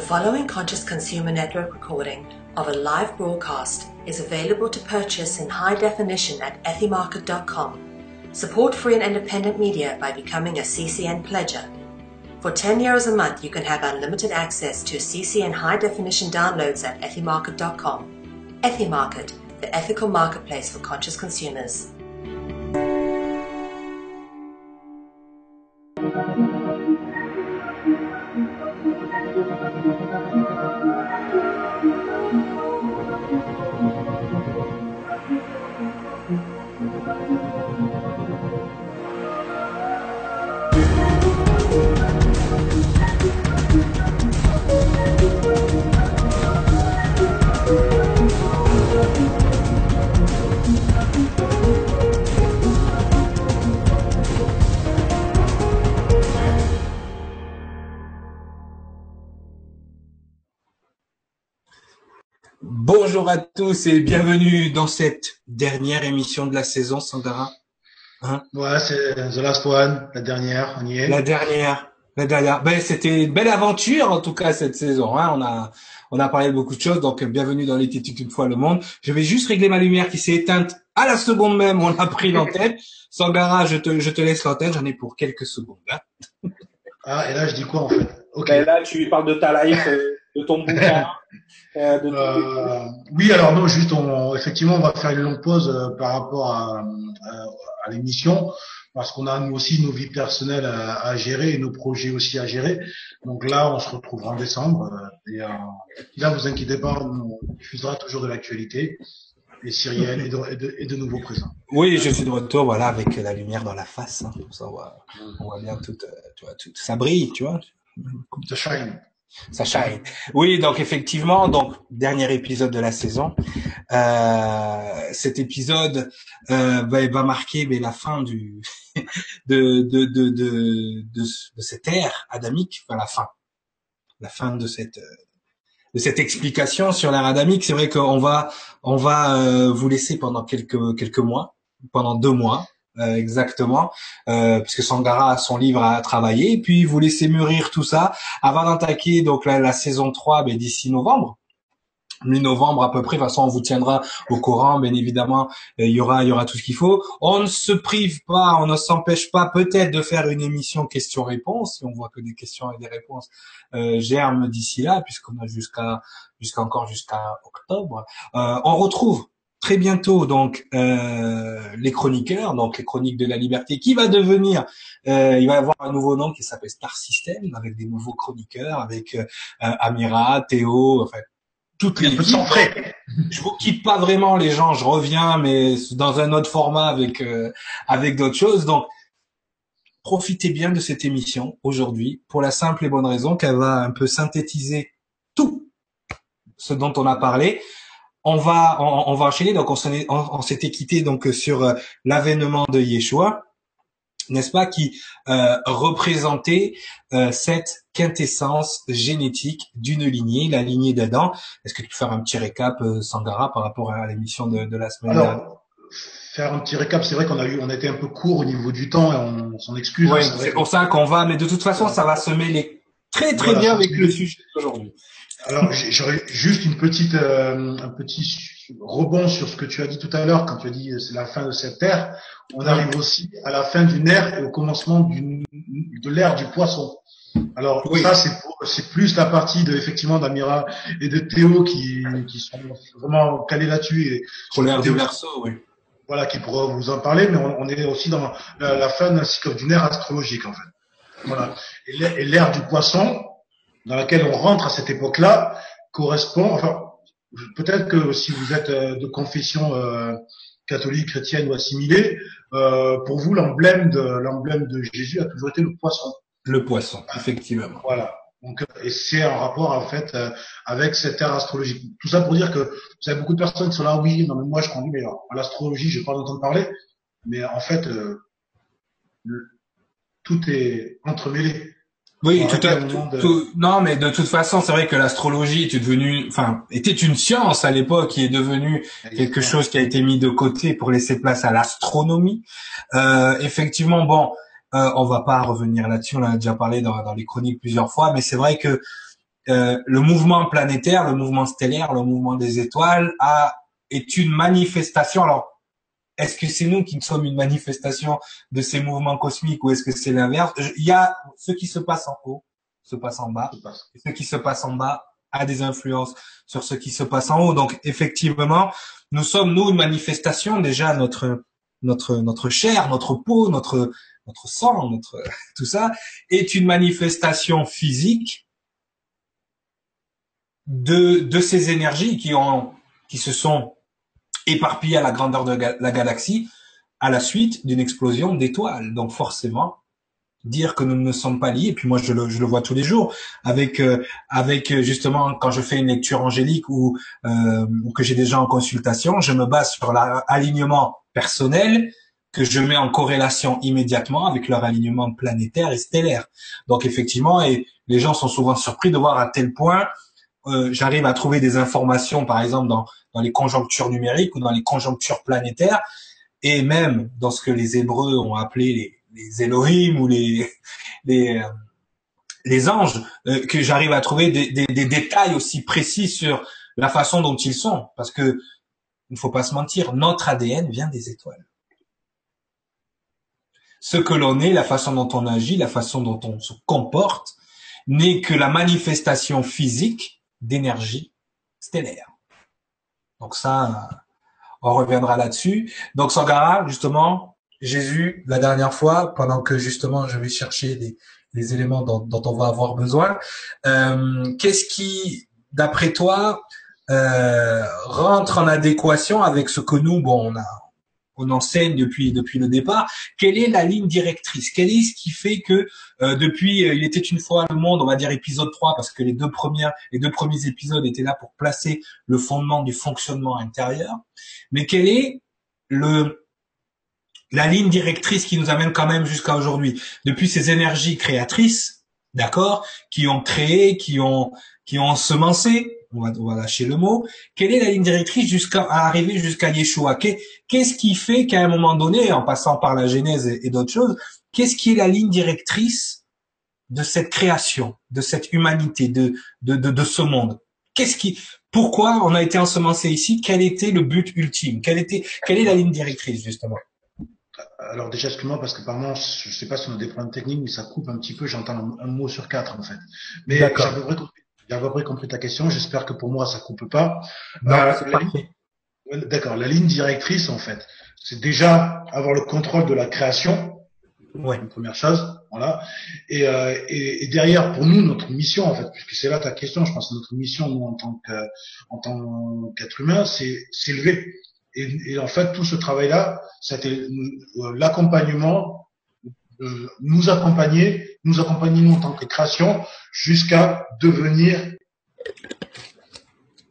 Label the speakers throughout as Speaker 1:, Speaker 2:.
Speaker 1: The following Conscious Consumer Network recording of a live broadcast is available to purchase in high definition at ethymarket.com. Support free and independent media by becoming a CCN pledger. For 10 euros a month, you can have unlimited access to CCN high definition downloads at ethymarket.com. Ethymarket, the ethical marketplace for conscious consumers.
Speaker 2: Bonjour à tous et bienvenue dans cette dernière émission de la saison, Sandara.
Speaker 3: Hein? Ouais, c'est The Last One, la dernière, on y est.
Speaker 2: La dernière, la dernière. Ben, c'était une belle aventure en tout cas cette saison. Hein. On a, on a parlé de beaucoup de choses, donc bienvenue dans l'éthique une fois le monde. Je vais juste régler ma lumière qui s'est éteinte à la seconde même. On a pris l'antenne. Sangara, je te, je te laisse l'antenne. J'en ai pour quelques secondes. Hein.
Speaker 3: Ah, et là je dis quoi en fait?
Speaker 2: Ok. Ben là, tu parles de ta life, euh, de ton bouquin.
Speaker 3: Euh, euh, oui, alors non, juste, on, effectivement, on va faire une longue pause euh, par rapport à, à, l'émission parce qu'on a nous aussi nos vies personnelles à, à, gérer et nos projets aussi à gérer. Donc là, on se retrouvera en décembre. et là, vous inquiétez pas, on diffusera toujours de l'actualité et Cyrielle et de, et, de, nouveaux présents.
Speaker 2: Oui, je suis de retour, voilà, avec la lumière dans la face. Hein, ça, on voit, on voit bien tout, tu vois, tout, ça brille, tu vois.
Speaker 3: The shine.
Speaker 2: Sacha. Oui, donc effectivement, donc dernier épisode de la saison. Euh, cet épisode euh, va, va, marquer mais la fin du de de, de de de cette ère adamique, enfin la fin, la fin de cette de cette explication sur l'ère adamique. C'est vrai qu'on va on va euh, vous laisser pendant quelques quelques mois, pendant deux mois, euh, exactement, euh, puisque Sangara a son livre à travailler, puis vous laissez mûrir tout ça avant d'attaquer donc la, la, saison 3 ben, d'ici novembre mi-novembre à peu près. De toute façon, on vous tiendra au courant, bien évidemment. Euh, il y aura, il y aura tout ce qu'il faut. On ne se prive pas, on ne s'empêche pas peut-être de faire une émission questions-réponses. Si on voit que des questions et des réponses euh, germent d'ici là, puisqu'on a jusqu'à, jusqu'à encore jusqu'à octobre. Euh, on retrouve très bientôt donc euh, les chroniqueurs, donc les chroniques de la liberté, qui va devenir, euh, il va y avoir un nouveau nom qui s'appelle Star System, avec des nouveaux chroniqueurs, avec euh, Amira, Théo, enfin toutes les.
Speaker 3: Sans frais.
Speaker 2: Je vous quitte pas vraiment les gens, je reviens, mais dans un autre format avec euh, avec d'autres choses. Donc profitez bien de cette émission aujourd'hui pour la simple et bonne raison qu'elle va un peu synthétiser tout ce dont on a parlé on va on, va enchaîner. Donc on s'était quitté donc sur euh, l'avènement de Yeshua, n'est-ce pas, qui euh, représentait euh, cette quintessence génétique d'une lignée, la lignée d'Adam. Est-ce que tu peux faire un petit récap, Sangara, par rapport à l'émission de, la semaine dernière?
Speaker 3: Faire un petit récap, c'est vrai qu'on a eu, on a été un peu court au niveau du temps et on, s'en excuse.
Speaker 2: Oui, c'est pour ça qu'on va, mais de toute façon, ça va se mêler très très bien avec le sujet d'aujourd'hui.
Speaker 3: Alors, j'aurais juste une petite, euh, un petit rebond sur ce que tu as dit tout à l'heure quand tu as dit euh, c'est la fin de cette ère. On arrive aussi à la fin d'une ère et au commencement d'une, de l'ère du poisson. Alors ça c'est c'est plus la partie de effectivement d'Amira et de Théo qui, qui sont vraiment calés là-dessus et
Speaker 2: sur l'ère du verso, oui.
Speaker 3: Voilà, qui pourra vous en parler, mais on, est aussi dans la, la fin d'une ère astrologique en fait. Voilà. Et l'ère du poisson, dans laquelle on rentre à cette époque-là correspond, enfin, peut-être que si vous êtes euh, de confession euh, catholique, chrétienne ou assimilée, euh, pour vous l'emblème de l'emblème de Jésus a toujours été le poisson.
Speaker 2: Le poisson, effectivement.
Speaker 3: Voilà. Donc, et c'est en rapport en fait avec cette ère astrologique. Tout ça pour dire que vous avez beaucoup de personnes qui sont là, oui, non mais moi je conduis, mais à l'astrologie, je vais pas entendre parler. Mais en fait, tout est entremêlé.
Speaker 2: Oui, tout à tout, non, mais de toute façon, c'est vrai que l'astrologie était devenue, enfin, était une science à l'époque qui est devenue quelque chose qui a été mis de côté pour laisser place à l'astronomie. Euh, effectivement, bon, euh, on va pas revenir là-dessus, on en a déjà parlé dans, dans les chroniques plusieurs fois, mais c'est vrai que euh, le mouvement planétaire, le mouvement stellaire, le mouvement des étoiles a est une manifestation. Alors, est-ce que c'est nous qui sommes une manifestation de ces mouvements cosmiques ou est-ce que c'est l'inverse? Il y a ce qui se passe en haut, se passe en bas, et ce qui se passe en bas a des influences sur ce qui se passe en haut. Donc, effectivement, nous sommes nous une manifestation déjà notre notre notre chair, notre peau, notre notre sang, notre tout ça est une manifestation physique de de ces énergies qui ont qui se sont éparpillées à la grandeur de la galaxie à la suite d'une explosion d'étoiles. Donc forcément, dire que nous ne sommes pas liés. Et puis moi, je le, je le vois tous les jours avec euh, avec euh, justement quand je fais une lecture angélique ou, euh, que j'ai des gens en consultation, je me base sur l'alignement personnel que je mets en corrélation immédiatement avec leur alignement planétaire et stellaire. Donc effectivement, et les gens sont souvent surpris de voir à tel point euh, j'arrive à trouver des informations, par exemple dans, dans les conjonctures numériques ou dans les conjonctures planétaires, et même dans ce que les Hébreux ont appelé les, les Elohim ou les les, euh, les anges, euh, que j'arrive à trouver des, des, des, détails aussi précis sur la façon dont ils sont, parce que il ne faut pas se mentir, notre ADN vient des étoiles. Ce que l'on est, la façon dont on agit, la façon dont on se comporte, n'est que la manifestation physique d'énergie stellaire. Donc ça, on reviendra là-dessus. Donc Sangara, justement, Jésus, la dernière fois, pendant que justement je vais chercher les, éléments dont, dont, on va avoir besoin, euh, qu'est-ce qui, d'après toi, euh, rentre en adéquation avec ce que nous, bon, on a, on enseigne depuis depuis le départ. Quelle est la ligne directrice? Quel est ce qui fait que euh, depuis euh, il était une fois le monde, on va dire épisode 3 parce que les deux premières les deux premiers épisodes étaient là pour placer le fondement du fonctionnement intérieur. Mais quelle est le la ligne directrice qui nous amène quand même jusqu'à aujourd'hui? Depuis ces énergies créatrices, d'accord, qui ont créé, qui ont qui ont semencé, on va, on va lâcher le mot. Quelle est la ligne directrice jusqu'à arriver jusqu'à Yeshua? Qu'est-ce qui fait qu'à un moment donné, en passant par la Genèse et, d'autres choses, qu'est-ce qui est la ligne directrice de cette création, de cette humanité, de de, de, de ce monde? Qu'est-ce qui, pourquoi on a été ensemencé ici? Quel était le but ultime? Quelle était, quelle est la ligne directrice justement?
Speaker 3: Alors déjà, excuse-moi, parce que par moment, je sais pas si on a des problèmes techniques, mais ça coupe un petit peu, j'entends un, mot sur quatre, en fait. Mais j'ai à peu près compris ta question. J'espère que pour moi, ça coupe pas. Euh, d'accord. La ligne directrice, en fait, c'est déjà avoir le contrôle de la création. Ouais. Une première chose, voilà. Et, euh, et, et, derrière, pour nous, notre mission, en fait, puisque c'est là ta question, je pense que notre mission, nous, en tant que, en tant qu'être humain, c'est s'élever. Et, et, en fait, tout ce travail-là, c'était euh, l'accompagnement, euh, nous accompagner, nous accompagner nous en tant que création, jusqu'à devenir,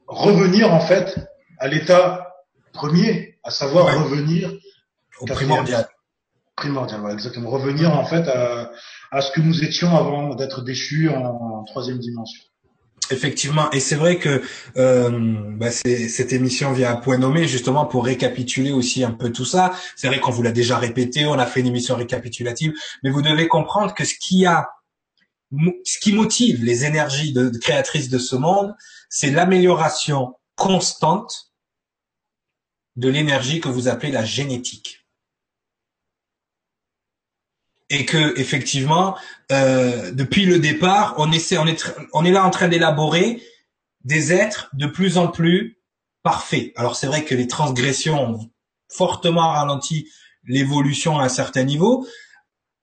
Speaker 3: revenir en fait à l'état premier, à savoir revenir
Speaker 2: au primordial.
Speaker 3: Primordial, voilà, exactement. Revenir en fait à, à, ce que nous étions avant d'être déchus en, en troisième dimension.
Speaker 2: Effectivement, et c'est vrai que euh, bah cette émission vient à point nommé justement pour récapituler aussi un peu tout ça. C'est vrai qu'on vous l'a déjà répété, on a fait une émission récapitulative, mais vous devez comprendre que ce qui a, ce qui motive les énergies de, de créatrices de ce monde, c'est l'amélioration constante de l'énergie que vous appelez la génétique et que effectivement, euh, depuis le départ, on essaie, on est, on est là en train d'élaborer des êtres de plus en plus parfaits. Alors c'est vrai que les transgressions ont fortement ralenti l'évolution à un certain niveau,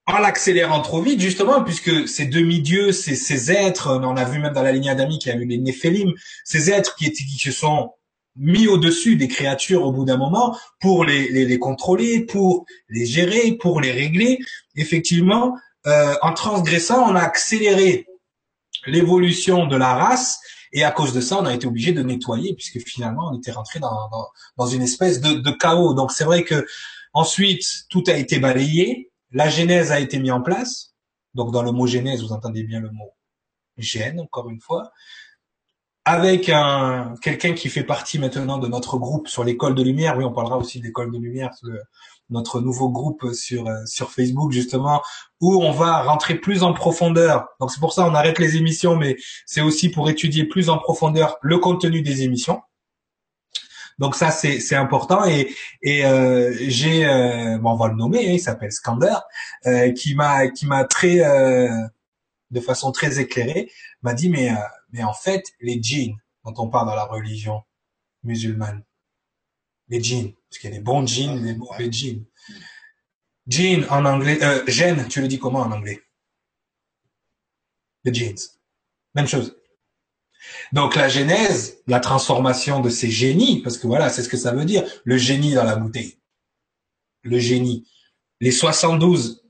Speaker 2: en l'accélérant trop vite, justement, puisque ces demi-dieux, ces, ces êtres, on a vu même dans la lignée adamique, il y a eu les Néphélim, ces êtres qui, étaient, qui se sont mis au-dessus des créatures au bout d'un moment pour les, les, les, contrôler, pour les gérer, pour les régler. Effectivement, euh, en transgressant, on a accéléré l'évolution de la race et à cause de ça, on a été obligé de nettoyer puisque finalement, on était rentré dans, dans, dans une espèce de, de chaos. Donc c'est vrai que ensuite, tout a été balayé, la genèse a été mise en place. Donc dans le mot genèse, vous entendez bien le mot gène, encore une fois avec un quelqu'un qui fait partie maintenant de notre groupe sur l'école de lumière. Oui, on parlera aussi de l'école de lumière, notre nouveau groupe sur euh, sur Facebook justement, où on va rentrer plus en profondeur. Donc c'est pour ça on arrête les émissions, mais c'est aussi pour étudier plus en profondeur le contenu des émissions. Donc ça c'est c'est important et et euh, j'ai euh, bon on va le nommer, hein, il s'appelle Skander, euh, qui m'a qui m'a très euh, de façon très éclairée m'a dit mais mais en fait les djinns dont on parle dans la religion musulmane, les djinns parce qu'il y a des bons djinns des mauvais djinns. Djinn en anglais, euh, gène, tu le dis comment en anglais? Les jeans. Même chose. Donc la genèse, la transformation de ces génies, parce que voilà, c'est ce que ça veut dire, le génie dans la bouteille. Le génie. Les 72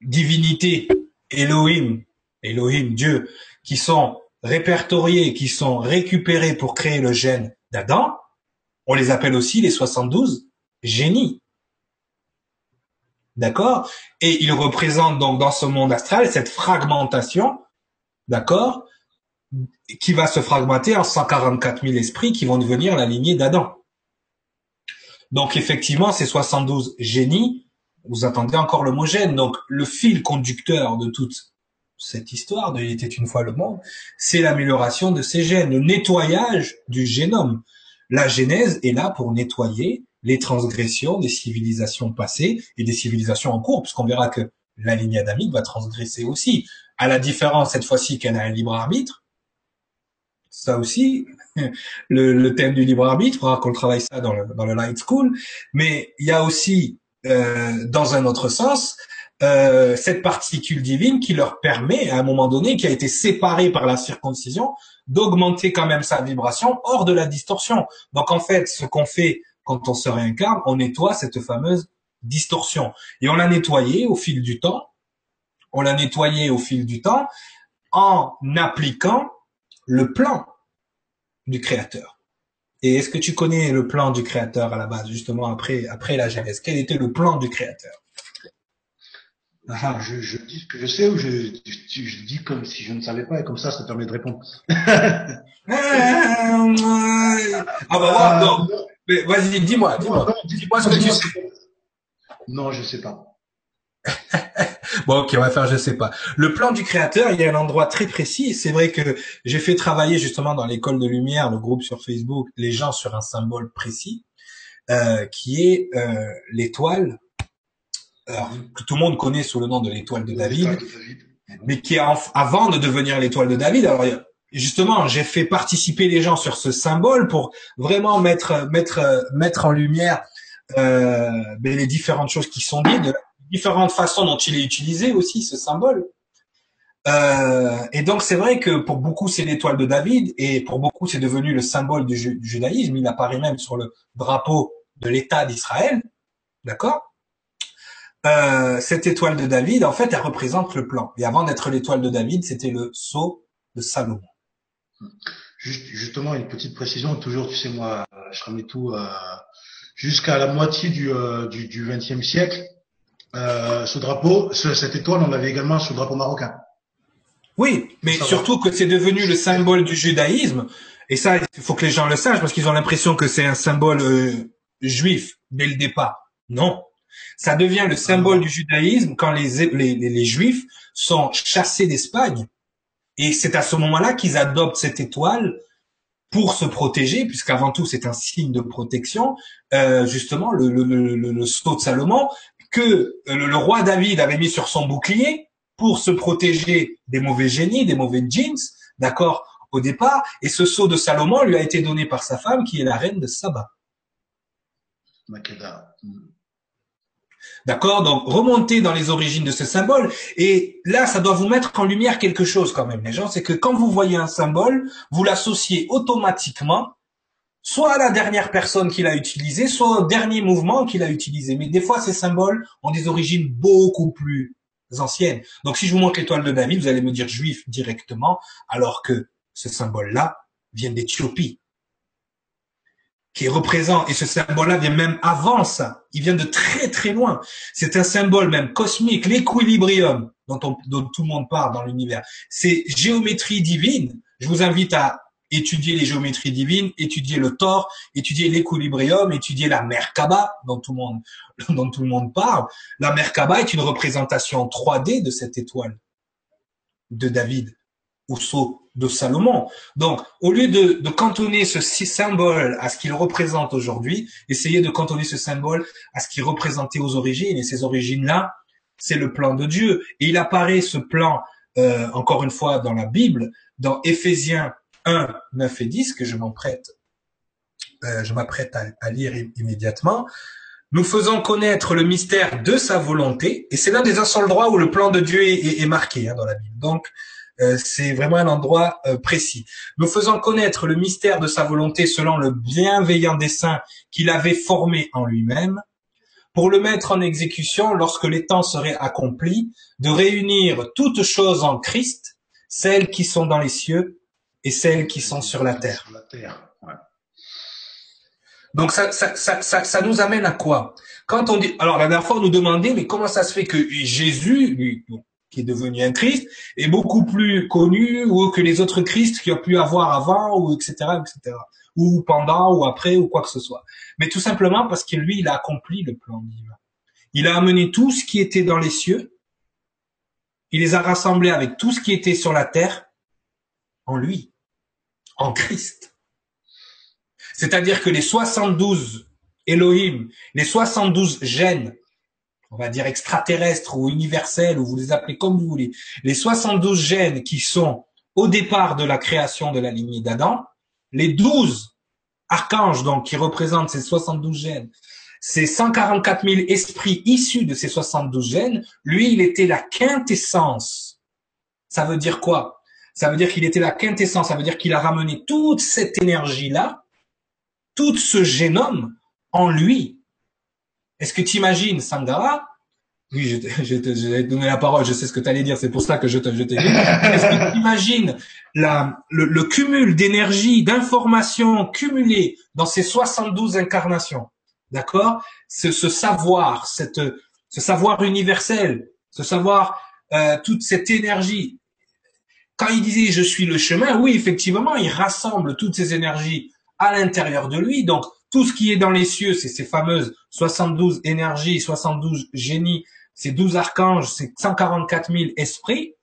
Speaker 2: divinités, Elohim, Elohim, Dieu, qui sont répertoriées, qui sont récupérées pour créer le gène d'Adam, on les appelle aussi les 72 génies. D'accord? Et ils représentent donc dans ce monde astral cette fragmentation, d'accord? Qui va se fragmenter en 144 000 esprits qui vont devenir la lignée d'Adam. Donc effectivement, ces 72 génies, vous attendez encore le mot. Donc le fil conducteur de toute cette histoire de Il était une fois le monde, c'est l'amélioration de ces gènes, le nettoyage du génome. La Genèse est là pour nettoyer les transgressions des civilisations passées et des civilisations en cours, puisqu'on verra que la lignée adamique va transgresser aussi, à la différence cette fois-ci qu'elle a un libre arbitre, ça aussi, le, thème du libre arbitre, il qu'on travaille ça dans le, dans le Light School, mais il y a aussi, euh, dans un autre sens, euh, cette particule divine qui leur permet, à un moment donné, qui a été séparée par la circoncision, d'augmenter quand même sa vibration hors de la distorsion. Donc en fait, ce qu'on fait quand on se réincarne, on nettoie cette fameuse distorsion. Et on l'a nettoyée au fil du temps, on l'a nettoyée au fil du temps en appliquant le plan du créateur. Et est-ce que tu connais le plan du créateur à la base, justement après, après la Genèse? Quel était le plan du créateur?
Speaker 3: Ah, je, je, dis ce que je sais ou je, je, dis comme si je ne savais pas et comme ça, ça permet de répondre.
Speaker 2: ah bah non. Mais vas-y, dis-moi, dis-moi. Dis-moi ce que tu sais.
Speaker 3: Non, je sais pas.
Speaker 2: bon, ok, on va faire, je sais pas. Le plan du créateur, il y a un endroit très précis. C'est vrai que j'ai fait travailler justement dans l'école de lumière, le groupe sur Facebook, les gens sur un symbole précis, euh, qui est euh, l'étoile, que tout le monde connaît sous le nom de l'étoile de David, mais qui est avant de devenir l'étoile de David. Alors, justement, j'ai fait participer les gens sur ce symbole pour vraiment mettre mettre mettre en lumière euh, ben, les différentes choses qui sont dites différentes façons dont il est utilisé aussi ce symbole. Euh, et donc c'est vrai que pour beaucoup c'est l'étoile de David et pour beaucoup c'est devenu le symbole du, judaïsme. Il apparaît même sur le drapeau de l'État d'Israël, d'accord? Euh, Cette étoile de David, en fait, elle représente le plan. Et avant d'être l'étoile de David, c'était le sceau de Salomon.
Speaker 3: Juste, justement, une petite précision. Toujours, tu sais, moi, je remets tout euh, jusqu'à la moitié du, euh, du, du 20e siècle euh, ce drapeau, cette étoile, on l'avait également sur le drapeau marocain.
Speaker 2: Oui, mais surtout que c'est devenu le symbole du judaïsme. Et ça, il faut que les gens le sachent parce qu'ils ont l'impression que c'est un symbole euh, juif dès le départ. Non, ça devient le symbole du judaïsme quand les, les, les juifs sont chassés d'Espagne. Et c'est à ce moment-là qu'ils adoptent cette étoile pour se protéger, puisqu'avant tout c'est un signe de protection, euh, justement le, le, le, le, sceau de Salomon, que euh, le, roi David avait mis sur son bouclier pour se protéger des mauvais génies, des mauvais jeans, d'accord, au départ. Et ce sceau de Salomon lui a été donné par sa femme, qui est la reine de Saba. D'accord? Donc, remontez dans les origines de ce symbole. Et là, ça doit vous mettre en lumière quelque chose quand même, les gens. C'est que quand vous voyez un symbole, vous l'associez automatiquement soit à la dernière personne qui l'a utilisé, soit au dernier mouvement qu'il a utilisé. Mais des fois, ces symboles ont des origines beaucoup plus anciennes. Donc, si je vous montre l'étoile de David, vous allez me dire juif directement, alors que ce symbole-là vient d'Éthiopie, qui est représenté, et ce symbole-là vient même avant ça. Il vient de très très loin. C'est un symbole même cosmique, l'équilibrium dont, dont tout le monde parle dans l'univers. C'est géométrie divine. Je vous invite à étudier les géométries divines, étudier le Thor, étudier l'équilibrium, étudier la Merkaba dont tout le monde dont tout le monde parle. La Merkaba est une représentation 3D de cette étoile de David ou de Salomon. Donc, au lieu de, cantonner ce symbole à ce qu'il représente aujourd'hui, essayez de cantonner ce symbole à ce qu'il représentait aux origines. Et ces origines-là, c'est le plan de Dieu. Et il apparaît ce plan, euh, encore une fois, dans la Bible, dans Éphésiens 1, 9 et 10, que je m'apprête, euh, je m'apprête à, lire immédiatement. Nous faisons connaître le mystère de sa volonté, et c'est l'un des seuls endroits où le plan de Dieu est, marqué hein, dans la Bible. Donc, c'est vraiment un endroit euh, précis. Nous faisons connaître le mystère de sa volonté selon le bienveillant dessein qu'il avait formé en lui-même, pour le mettre en exécution lorsque les temps seraient accomplis, de réunir toutes choses en Christ, celles qui sont dans les cieux et celles qui sont sur la terre. Donc ça, ça, ça, ça, nous amène à quoi? Quand on dit, alors la dernière fois on nous demandait, mais comment ça se fait que Jésus, lui, qui est devenu un Christ, est beaucoup plus connu que les autres Christ qu'il a pu avoir avant ou etc etc ou pendant ou après ou quoi que ce soit. Mais tout simplement parce que lui il a accompli le plan divin. Il a amené tout ce qui était dans les cieux, il les a rassemblés avec tout ce qui était sur la terre en lui, en Christ. C'est-à-dire que les 72 Elohim, les 72 gènes on va dire extraterrestres ou universels, ou vous les appelez comme vous voulez, les 72 gènes qui sont au départ de la création de la lignée d'Adam, les 12 archanges donc qui représentent ces 72 gènes, ces 144 000 esprits issus de ces 72 gènes, lui, il était la quintessence. Ça veut dire quoi? Ça veut dire qu'il était la quintessence, ça veut dire qu'il a ramené toute cette énergie-là, tout ce génome en lui, est-ce que tu imagines, Sangara? Oui, je, je, te donné la parole, je sais ce que tu allais dire, c'est pour ça que je t'ai dit. Est-ce que tu imagines la, le, le cumul d'énergie, d'informations cumulées dans ces 72 incarnations? D'accord? Ce, ce, savoir, cette, ce savoir universel, ce savoir, euh, toute cette énergie. Quand il disait je suis le chemin, oui, effectivement, il rassemble toutes ces énergies à l'intérieur de lui. Donc, tout ce qui est dans les cieux, c'est ces fameuses 72 énergies, 72 génies, ces 12 archanges, ces 144 000 esprits.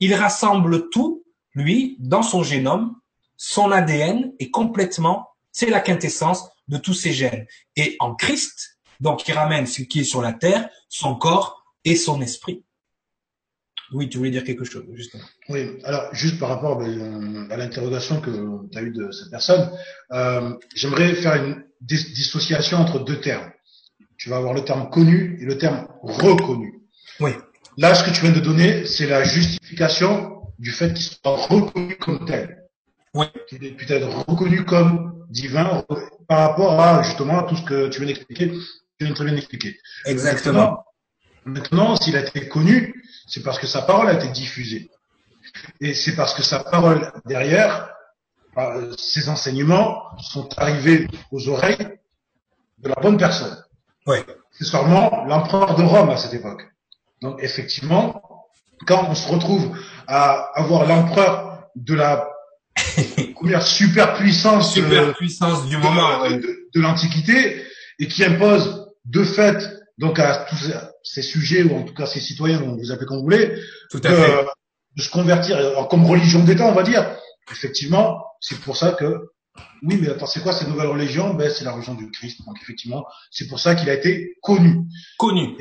Speaker 2: Il rassemble tout, lui, dans son génome. Son ADN est complètement, c'est la quintessence de tous ces gènes. Et en Christ, donc il ramène ce qui est sur la terre, son corps et son esprit. Oui, tu voulais dire quelque chose, justement.
Speaker 3: Oui, alors juste par rapport ben, à l'interrogation que tu as eue de cette personne, euh, j'aimerais faire une dissociation entre deux termes. Tu vas avoir le terme connu et le terme reconnu.
Speaker 2: Oui.
Speaker 3: Là, ce que tu viens de donner, c'est la justification du fait qu'il soit reconnu comme tel.
Speaker 2: Oui.
Speaker 3: Qu'il est peut-être reconnu comme divin par rapport à justement tout ce que tu viens d'expliquer. Tu viens très bien d'expliquer.
Speaker 2: Exactement.
Speaker 3: Maintenant, s'il a été connu, c'est parce que sa parole a été diffusée. Et c'est parce que sa parole derrière, euh, ses enseignements sont arrivés aux oreilles de la bonne personne.
Speaker 2: Oui.
Speaker 3: C'est seulement l'empereur de Rome à cette époque. Donc effectivement, quand on se retrouve à avoir l'empereur de la super puissance,
Speaker 2: super puissance du moment
Speaker 3: de, de l'Antiquité et qui impose de fait donc à tous ces sujets, ou en tout cas ces citoyens, on vous appelez comme vous voulez,
Speaker 2: tout à fait.
Speaker 3: de se convertir comme religion d'État, on va dire. Effectivement, c'est pour ça que, oui, mais attends, c'est quoi cette nouvelle religion? Ben, c'est la religion du Christ. Donc effectivement, c'est pour ça qu'il a été connu.
Speaker 2: Connu.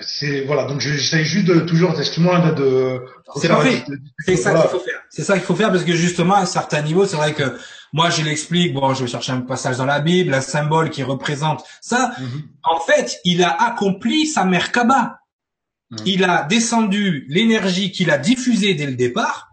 Speaker 3: c'est voilà, donc j'essaye juste de toujours, excuse-moi, de, de
Speaker 2: c'est parfait. C'est ça qu'il faut faire. C'est ça qu'il faut faire parce que justement à un certain niveau, c'est vrai que moi, je l'explique. Bon, je vais chercher un passage dans la Bible, un symbole qui représente ça. Mhm. En fait, il a accompli sa Merkaba. Mhm. Il a descendu l'énergie qu'il a diffusée dès le départ.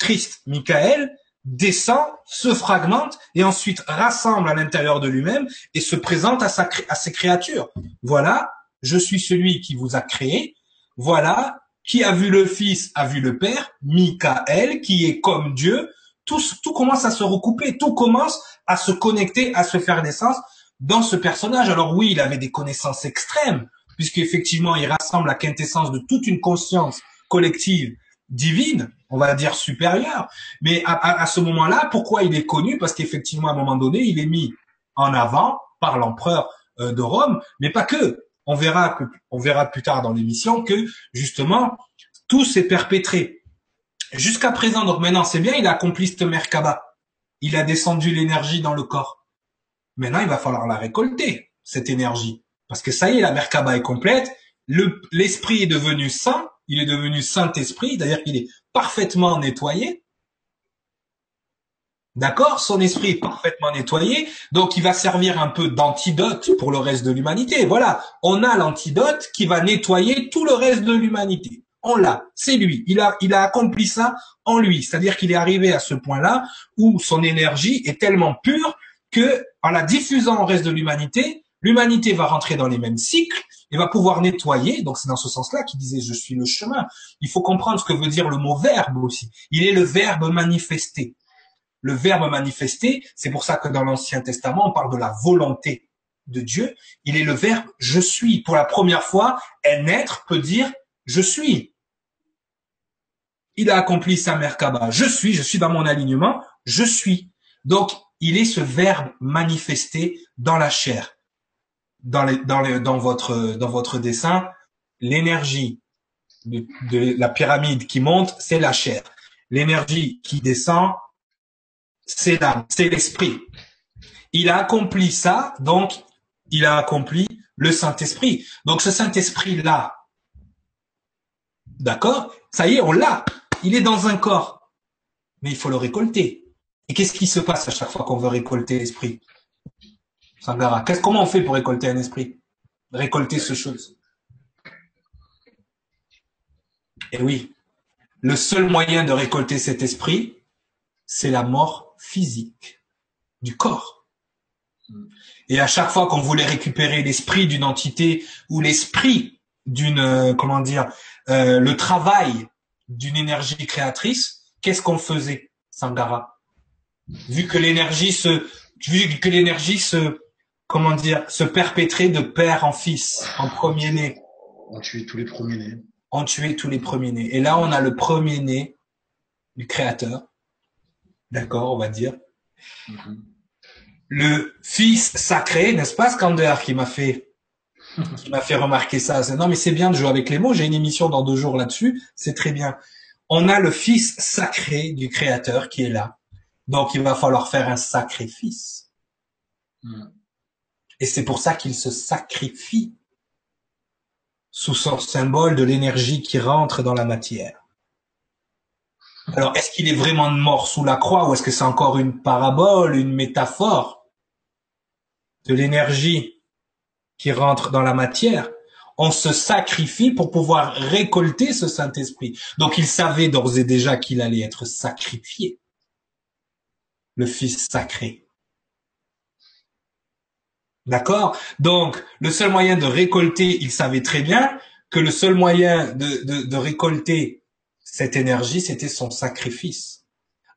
Speaker 2: Christ, Michael, descend, se fragmente et ensuite rassemble à l'intérieur de lui-même et se présente à, sa, à ses créatures. Voilà, je suis celui qui vous a créé. Voilà, qui a vu le Fils a vu le Père, Michael, qui est comme Dieu, tout, commence à se recouper, tout commence à se connecter, à se faire naissance dans ce personnage. Alors oui, il avait des connaissances extrêmes, puisqu'effectivement, il rassemble la quintessence de toute une conscience collective divine. on va dire supérieur. Mais à, ce moment-là, pourquoi il est connu? Parce qu'effectivement, à un moment donné, il est mis en avant par l'empereur euh, de Rome, mais pas que. On verra, on verra plus tard dans l'émission que justement tout s'est perpétré jusqu'à présent. Donc maintenant, c'est bien, il a accompli cette Merkaba. Il a descendu l'énergie dans le corps. Maintenant, il va falloir la récolter cette énergie, parce que ça y est, la Merkaba est complète. l'esprit est devenu saint, il est devenu saint esprit, c'est-à-dire qu'il est parfaitement nettoyé. D'accord? Son esprit est parfaitement nettoyé, donc il va servir un peu d'antidote pour le reste de l'humanité. Voilà, on a l'antidote qui va nettoyer tout le reste de l'humanité. On l'a, c'est lui. Il a, il a accompli ça en lui. C'est-à-dire qu'il est arrivé à ce point-là où son énergie est tellement pure que, en la diffusant au reste de l'humanité, l'humanité va rentrer dans les mêmes cycles et va pouvoir nettoyer. Donc c'est dans ce sens-là qu'il disait je suis le chemin. Il faut comprendre ce que veut dire le mot verbe aussi. Il est le verbe manifesté le verbe manifesté. C'est pour ça que dans l'Ancien Testament, on parle de la volonté de Dieu. Il est le verbe je suis. Pour la première fois, un être peut dire je suis. Il a accompli sa merkaba. Je suis, je suis dans mon alignement, je suis. Donc, il est ce verbe manifesté dans la chair. Dans, dans, votre, dans votre dessin, l'énergie de, de la pyramide qui monte, c'est la chair. L'énergie qui descend, c'est l'âme, c'est l'esprit. Il a accompli ça, donc il a accompli le Saint-Esprit. Donc ce Saint-Esprit-là, d'accord? Ça y est, on l'a. Il est dans un corps. Mais il faut le récolter. Et qu'est-ce qui se passe à chaque fois qu'on veut récolter l'esprit? Sangara, qu'est-ce, comment on fait pour récolter un esprit? Récolter ce chose. Et oui, le seul moyen de récolter cet esprit, c'est la mort physique du corps. Et à chaque fois qu'on voulait récupérer l'esprit d'une entité ou l'esprit d'une, euh, comment dire, euh, le travail d'une énergie créatrice, qu'est-ce qu'on faisait, Sangara? Vu que l'énergie se, vu que l'énergie se, comment dire, se perpétrait de père en fils, en premier-né.
Speaker 3: On tuait tous les premiers-nés.
Speaker 2: On tuait tous les premiers-nés. Et là, on a le premier-né du créateur d'accord, on va dire. Mm-hmm. Le fils sacré, n'est-ce pas, Skander, qui m'a fait, qui m'a fait remarquer ça. Non, mais c'est bien de jouer avec les mots. J'ai une émission dans deux jours là-dessus. C'est très bien. On a le fils sacré du créateur qui est là. Donc, il va falloir faire un sacrifice. Mm. Et c'est pour ça qu'il se sacrifie sous son symbole de l'énergie qui rentre dans la matière. Alors, est-ce qu'il est vraiment mort sous la croix ou est-ce que c'est encore une parabole, une métaphore de l'énergie qui rentre dans la matière On se sacrifie pour pouvoir récolter ce Saint-Esprit. Donc, il savait d'ores et déjà qu'il allait être sacrifié, le Fils sacré. D'accord? Donc, le seul moyen de récolter, il savait très bien que le seul moyen de, de, de récolter cette énergie, c'était son sacrifice.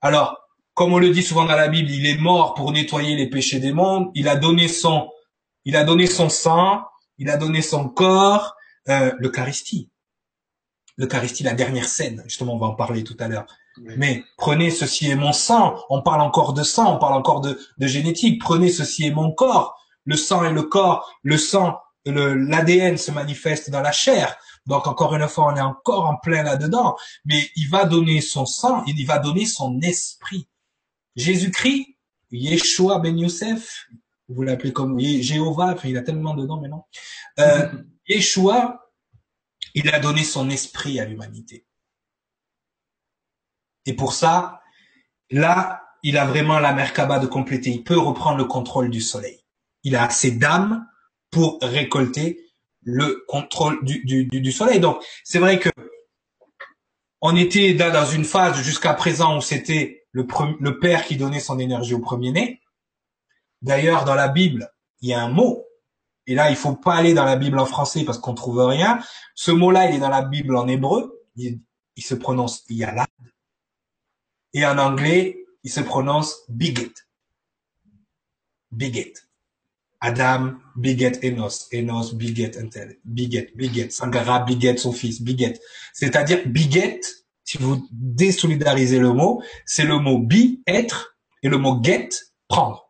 Speaker 2: Alors, comme on le dit souvent dans la Bible, il est mort pour nettoyer les péchés des mondes. Il a donné son, il a donné son sang, il a donné son corps, euh, l'Eucharistie. L'Eucharistie, la dernière scène. Justement, on va en parler tout à l'heure. Mais prenez ceci est mon sang. On parle encore de sang, on parle encore de, de génétique. Prenez ceci est mon corps. Le sang et le corps. Le sang, l'ADN se manifeste dans la chair. Donc encore une fois, on est encore en plein là-dedans, mais il va donner son sang, il va donner son esprit. Jésus-Christ, Yeshua ben Youssef, vous l'appelez comme Jéhovah, il a tellement de noms maintenant. Euh, Yeshua, il a donné son esprit à l'humanité. Et pour ça, là, il a vraiment la Merkaba de compléter. Il peut reprendre le contrôle du soleil. Il a assez d'âme pour récolter le contrôle du, du, du soleil. Donc, c'est vrai que on était dans une phase jusqu'à présent où c'était le, le père qui donnait son énergie au premier-né. D'ailleurs, dans la Bible, il y a un mot, et là, il faut pas aller dans la Bible en français parce qu'on trouve rien. Ce mot-là, il est dans la Bible en hébreu. Il, se prononce yalad. Et en anglais, il se prononce biget. Biget. Adam biget Enos, Enos biget Entel, biget, biget, Sangara biget son fils, biget. C'est-à-dire biget, si vous désolidarisez le mot, c'est le mot be, être, et le mot get, prendre.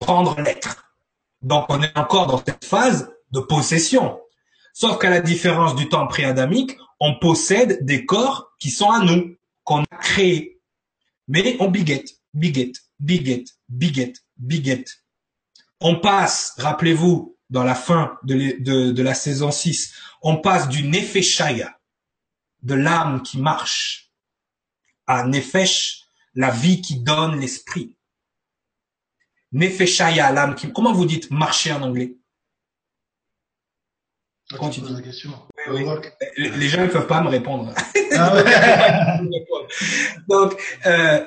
Speaker 2: Prendre l'être. Donc on est encore dans cette phase de possession. Sauf qu'à la différence du temps pré-adamique, on possède des corps qui sont à nous, qu'on a créés. Mais on biget, biget, biget, biget, biget. On passe, rappelez-vous, dans la fin de, la saison 6, on passe du nefeshaya, de l'âme qui marche, à nefesh, la vie qui donne l'esprit. Nefeshaya, l'âme qui... Comment vous dites marcher en anglais?
Speaker 3: La question.
Speaker 2: Les, gens ne peuvent pas me répondre. Ah Donc, euh,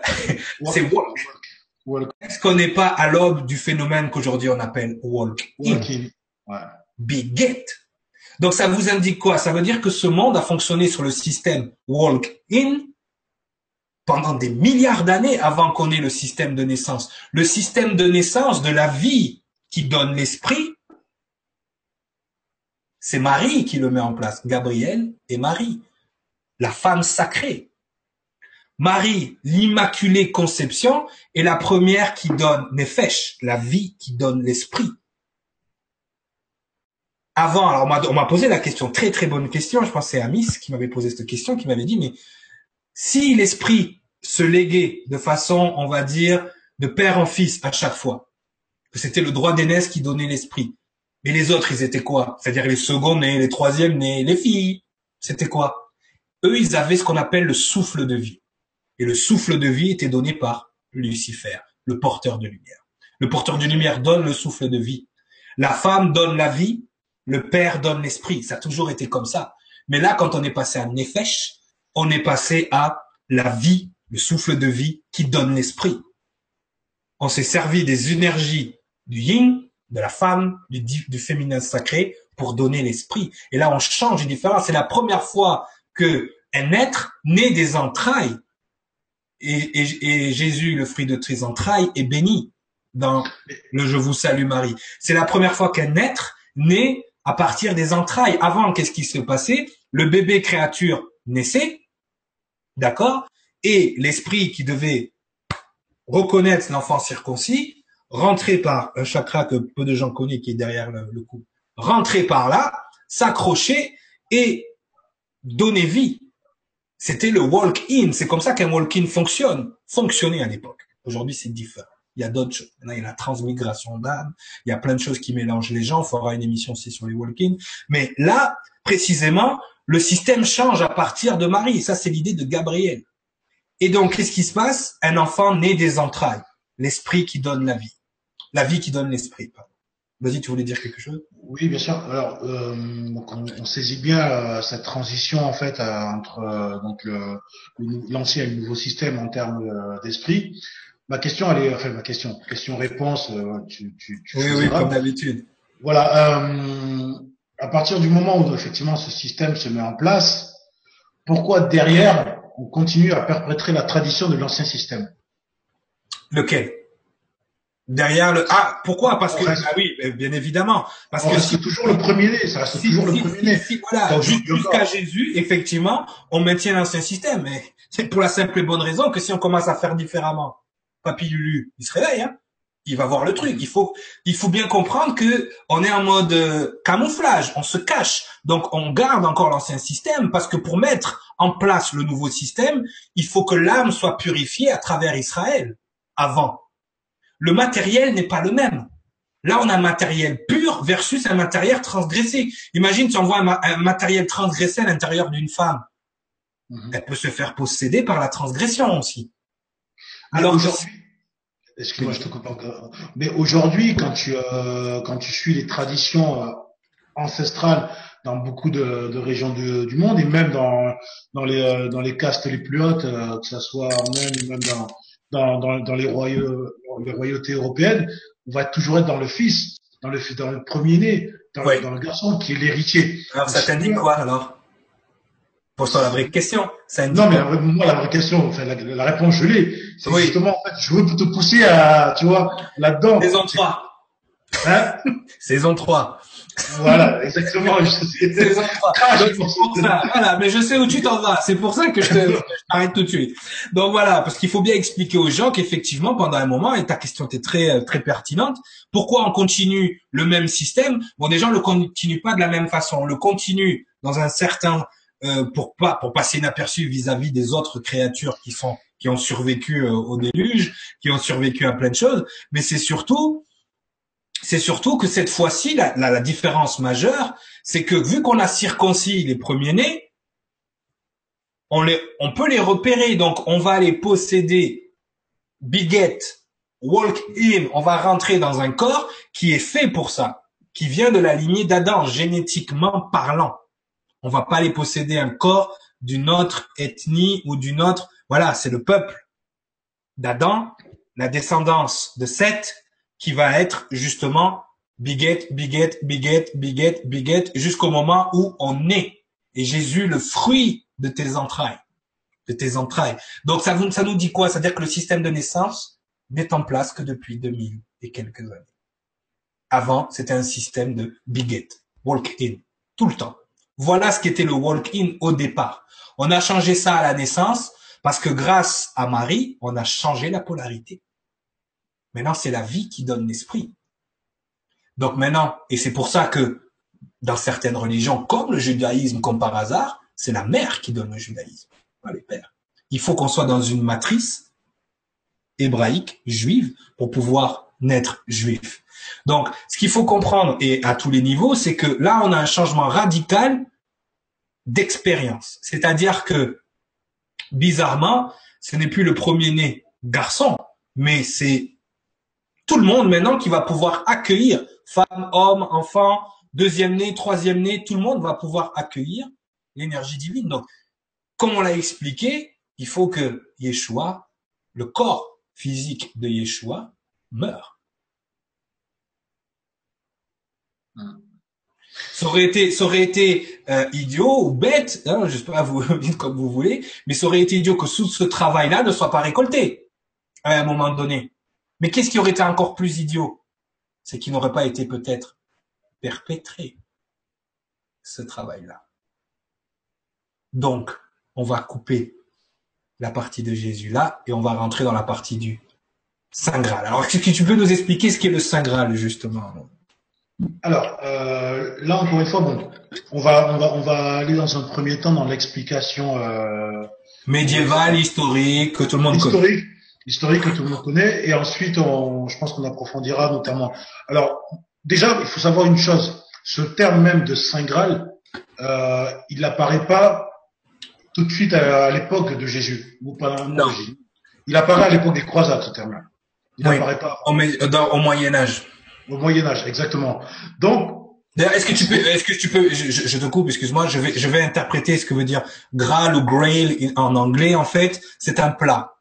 Speaker 2: c'est walk. Est-ce qu'on n'est pas à l'aube du phénomène qu'aujourd'hui on appelle walk in? Big get. Donc ça vous indique quoi? Ça veut dire que ce monde a fonctionné sur le système walk in pendant des milliards d'années avant qu'on ait le système de naissance. Le système de naissance de la vie qui donne l'esprit, c'est Marie qui le met en place. Gabriel et Marie, la femme sacrée. Marie, l'immaculée conception, est la première qui donne Nefesh, la vie qui donne l'esprit. Avant, alors on m'a posé la question, très très bonne question, je pense que c'est Amis qui m'avait posé cette question, qui m'avait dit, mais si l'esprit se léguait de façon, on va dire, de père en fils à chaque fois, que c'était le droit d'aînesse qui donnait l'esprit, mais les autres, ils étaient quoi? C'est-à-dire les seconds nés, les troisièmes nés, les filles, c'était quoi? Eux, ils avaient ce qu'on appelle le souffle de vie. Et le souffle de vie était donné par Lucifer, le porteur de lumière. Le porteur de lumière donne le souffle de vie. La femme donne la vie, le père donne l'esprit. Ça a toujours été comme ça. Mais là, quand on est passé à Nefesh, on est passé à la vie, le souffle de vie qui donne l'esprit. On s'est servi des énergies du yin, de la femme, du, féminin sacré pour donner l'esprit. Et là, on change une différence. C'est la première fois que un être né des entrailles et, Jésus, le fruit de tes entrailles, est béni dans le Je vous salue Marie. C'est la première fois qu'un être naît à partir des entrailles. Avant, qu'est-ce qui se passait? Le bébé créature naissait, d'accord? Et l'esprit qui devait reconnaître l'enfant circoncis, rentrer par un chakra que peu de gens connaissent qui est derrière le, cou, rentrer par là, s'accrocher et donner vie c'était le walk-in. C'est comme ça qu'un walk-in fonctionne, fonctionnait à l'époque. Aujourd'hui, c'est différent. Il y a d'autres choses. il y a la transmigration d'âme. Il y a plein de choses qui mélangent les gens. Il faudra une émission aussi sur les walk-in. Mais là, précisément, le système change à partir de Marie. Ça, c'est l'idée de Gabriel. Et donc, qu'est-ce qui se passe? Un enfant né des entrailles. L'esprit qui donne la vie. La vie qui donne l'esprit. Vas-y, tu voulais dire quelque chose?
Speaker 3: Oui, bien sûr. Alors, euh, on, saisit bien euh, cette transition en fait entre euh, donc l'ancien et le nouveau système en termes d'esprit. Ma question, elle est, enfin ma question, question-réponse. tu, tu,
Speaker 2: tu oui, oui, comme d'habitude.
Speaker 3: Voilà. À partir du moment où effectivement ce système se met en place, pourquoi derrière on continue à perpétrer la tradition de l'ancien système?
Speaker 2: Lequel? Derrière le ah pourquoi? Parce que ah oui bien évidemment parce que
Speaker 3: c'est toujours le premier né ça reste toujours le premier né.
Speaker 2: voilà jusqu'à Jésus effectivement on maintient l'ancien système mais c'est pour la simple et bonne raison que si on commence à faire différemment papy Lulu il se réveille hein il va voir le truc il faut il faut bien comprendre que on est en mode euh, camouflage on se cache donc on garde encore l'ancien système parce que pour mettre en place le nouveau système il faut que l'âme soit purifiée à travers Israël avant le matériel n'est pas le même. Là, on a un matériel pur versus un matériel transgressé. Imagine, tu envoies un, matériel transgressé à l'intérieur d'une femme. Mhm. Elle peut se faire posséder par la transgression aussi.
Speaker 3: Alors aujourd'hui, excuse-moi, je te coupe encore. Mais aujourd'hui, quand tu euh, quand tu suis les traditions euh, ancestrales dans beaucoup de, régions du, monde et même dans dans les euh, dans les castes les plus hautes, que ce soit même même dans dans, dans, dans les, les royautés européennes, on va toujours être dans le fils, dans le, dans le premier-né, dans, dans, le garçon qui est l'héritier.
Speaker 2: Alors ça t'indique quoi alors? Pour ça la vraie question. Ça
Speaker 3: non mais moi la vraie question, enfin la, réponse je l'ai. C'est justement en fait je veux te pousser à tu vois là-dedans.
Speaker 2: Saison 3. Hein Saison 3.
Speaker 3: Voilà, exactement.
Speaker 2: C'est ça. Voilà, mais je sais où tu t'en vas. C'est pour ça que je te arrête tout de suite. Donc voilà, parce qu'il faut bien expliquer aux gens qu'effectivement, pendant un moment, et ta question était très euh, très pertinente, pourquoi on continue le même système? Bon, des gens le continuent pas de la même façon. On le continue dans un certain euh, pour pas pour passer inaperçu vis-à-vis des autres créatures qui sont qui ont survécu euh, au déluge, qui ont survécu à plein de choses, mais c'est surtout c'est surtout que cette fois-ci, la, la, différence majeure, c'est que vu qu'on a circoncis les premiers-nés, on, les, on peut les repérer. Donc, on va les posséder, biget, walk in, on va rentrer dans un corps qui est fait pour ça, qui vient de la lignée d'Adam, génétiquement parlant. On va pas les posséder un corps d'une autre ethnie ou d'une autre. Voilà, c'est le peuple d'Adam, la descendance de Seth, qui va être justement biget, biget, biget, biget, biget, jusqu'au moment où on est. Et Jésus, le fruit de tes entrailles, de tes entrailles. Donc ça, ça nous dit quoi? C'est-à-dire que le système de naissance n'est en place que depuis 2000 et quelques années. Avant, c'était un système de biget, walk-in, tout le temps. Voilà ce qu'était le walk-in au départ. On a changé ça à la naissance parce que grâce à Marie, on a changé la polarité. Maintenant, c'est la vie qui donne l'esprit. Donc maintenant, et c'est pour ça que dans certaines religions, comme le judaïsme, comme par hasard, c'est la mère qui donne le judaïsme, pas les pères. Il faut qu'on soit dans une matrice hébraïque, juive, pour pouvoir naître juif. Donc, ce qu'il faut comprendre, et à tous les niveaux, c'est que là, on a un changement radical d'expérience. C'est-à-dire que, bizarrement, ce n'est plus le premier-né garçon, mais c'est tout le monde maintenant qui va pouvoir accueillir, femmes, hommes, enfants, deuxième né, troisième né, tout le monde va pouvoir accueillir l'énergie divine. Donc, comme on l'a expliqué, il faut que Yeshua, le corps physique de Yeshua, meure. Ça aurait été, ça été euh, idiot ou bête, hein, je sais pas vous comme vous voulez, mais ça aurait été idiot que ce travail-là ne soit pas récolté à un moment donné. Mais qu'est-ce qui aurait été encore plus idiot? C'est qu'il n'aurait pas été peut-être perpétré, ce travail-là. Donc, on va couper la partie de Jésus là et on va rentrer dans la partie du Saint Graal. Alors, est-ce que tu peux nous expliquer ce qu'est le Saint Graal, justement?
Speaker 3: Alors, euh, là, encore une fois, bon, on va, on, va, on va aller dans un premier temps dans l'explication... Euh,
Speaker 2: médiévale, historique, que tout le monde
Speaker 3: historique historique que tout le monde connaît, et ensuite, on, je pense qu'on approfondira notamment. Alors, déjà, il faut savoir une chose. Ce terme même de Saint Graal, euh, il n'apparaît pas tout de suite à, l'époque de Jésus, ou pas non. Il apparaît à l'époque des croisades, ce terme-là.
Speaker 2: Il n'apparaît pas. Au, au Moyen Âge.
Speaker 3: Au Moyen Âge, exactement. Donc,
Speaker 2: est-ce que tu peux, est-ce que tu peux, je, je te coupe, excuse-moi, je vais, je vais interpréter ce que veut dire Graal ou Grail en anglais. En fait, c'est un plat.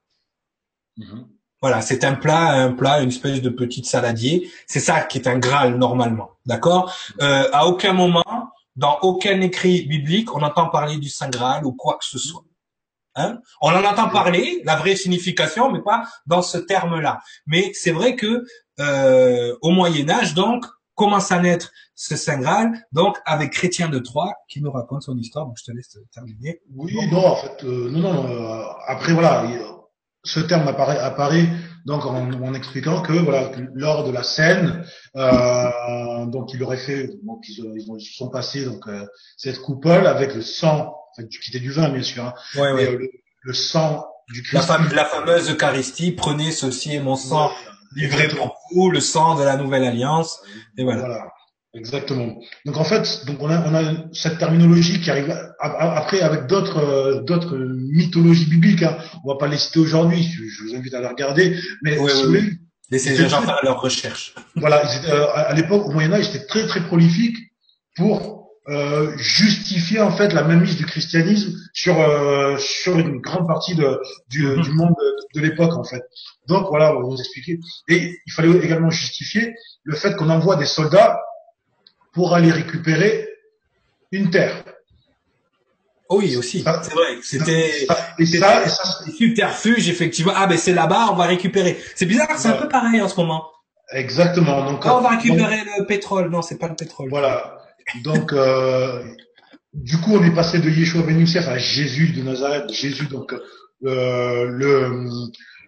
Speaker 2: Mhm. Voilà, c'est un plat, un plat, une espèce de petit saladier. C'est ça qui est un Graal normalement, d'accord? Euh, À aucun moment, dans aucun écrit biblique, on entend parler du Saint Graal ou quoi que ce soit. Hein on en entend parler, la vraie signification, mais pas dans ce terme-là. Mais c'est vrai que euh, au Moyen Âge, donc, commence à naître ce Saint Graal, donc avec Chrétien de Troyes qui nous raconte son histoire. Donc je te laisse terminer.
Speaker 3: Oui, non, en fait, euh, non, non. Euh, après voilà, ce terme apparaît, apparaît donc en, expliquant que voilà lors de la scène, euh, donc il aurait fait, donc ils, ils, sont passés donc euh, cette coupole avec le sang, enfin, qui était du vin bien sûr, hein,
Speaker 2: ouais, ouais.
Speaker 3: Euh, le, sang du
Speaker 2: Christ. La, la, fameuse Eucharistie, prenez ceci et mon sang livré pour vous, le sang de la nouvelle alliance, et voilà.
Speaker 3: voilà. Exactement. Donc en fait, donc on a, on a cette terminologie qui arrive après avec d'autres euh, d'autres mythologies bibliques. Hein. On va pas les citer aujourd'hui. Je, vous invite à les regarder. Mais
Speaker 2: oui,
Speaker 3: si
Speaker 2: oui, laissez les gens faire leur recherche.
Speaker 3: Voilà. Euh, à l'époque, au Moyen Âge, c'était très très prolifique pour euh, justifier en fait la mainmise du christianisme sur euh, sur une grande partie de, du, mm-hmm. du monde de, de l'époque en fait. Donc voilà, on va vous expliquer. Et il fallait également justifier le fait qu'on envoie des soldats pour aller récupérer une terre.
Speaker 2: Oui, aussi. C'est vrai. C'était
Speaker 3: et ça, et ça,
Speaker 2: subterfuge, effectivement. Ah, ben c'est là-bas, on va récupérer. C'est bizarre, c'est un peu pareil en ce moment.
Speaker 3: Exactement. Donc,
Speaker 2: on va récupérer le pétrole. Non, c'est pas le pétrole.
Speaker 3: Voilà. Donc, euh, du coup, on est passé de Yeshua Ben Youssef à Jésus de Nazareth. Jésus, donc, euh, le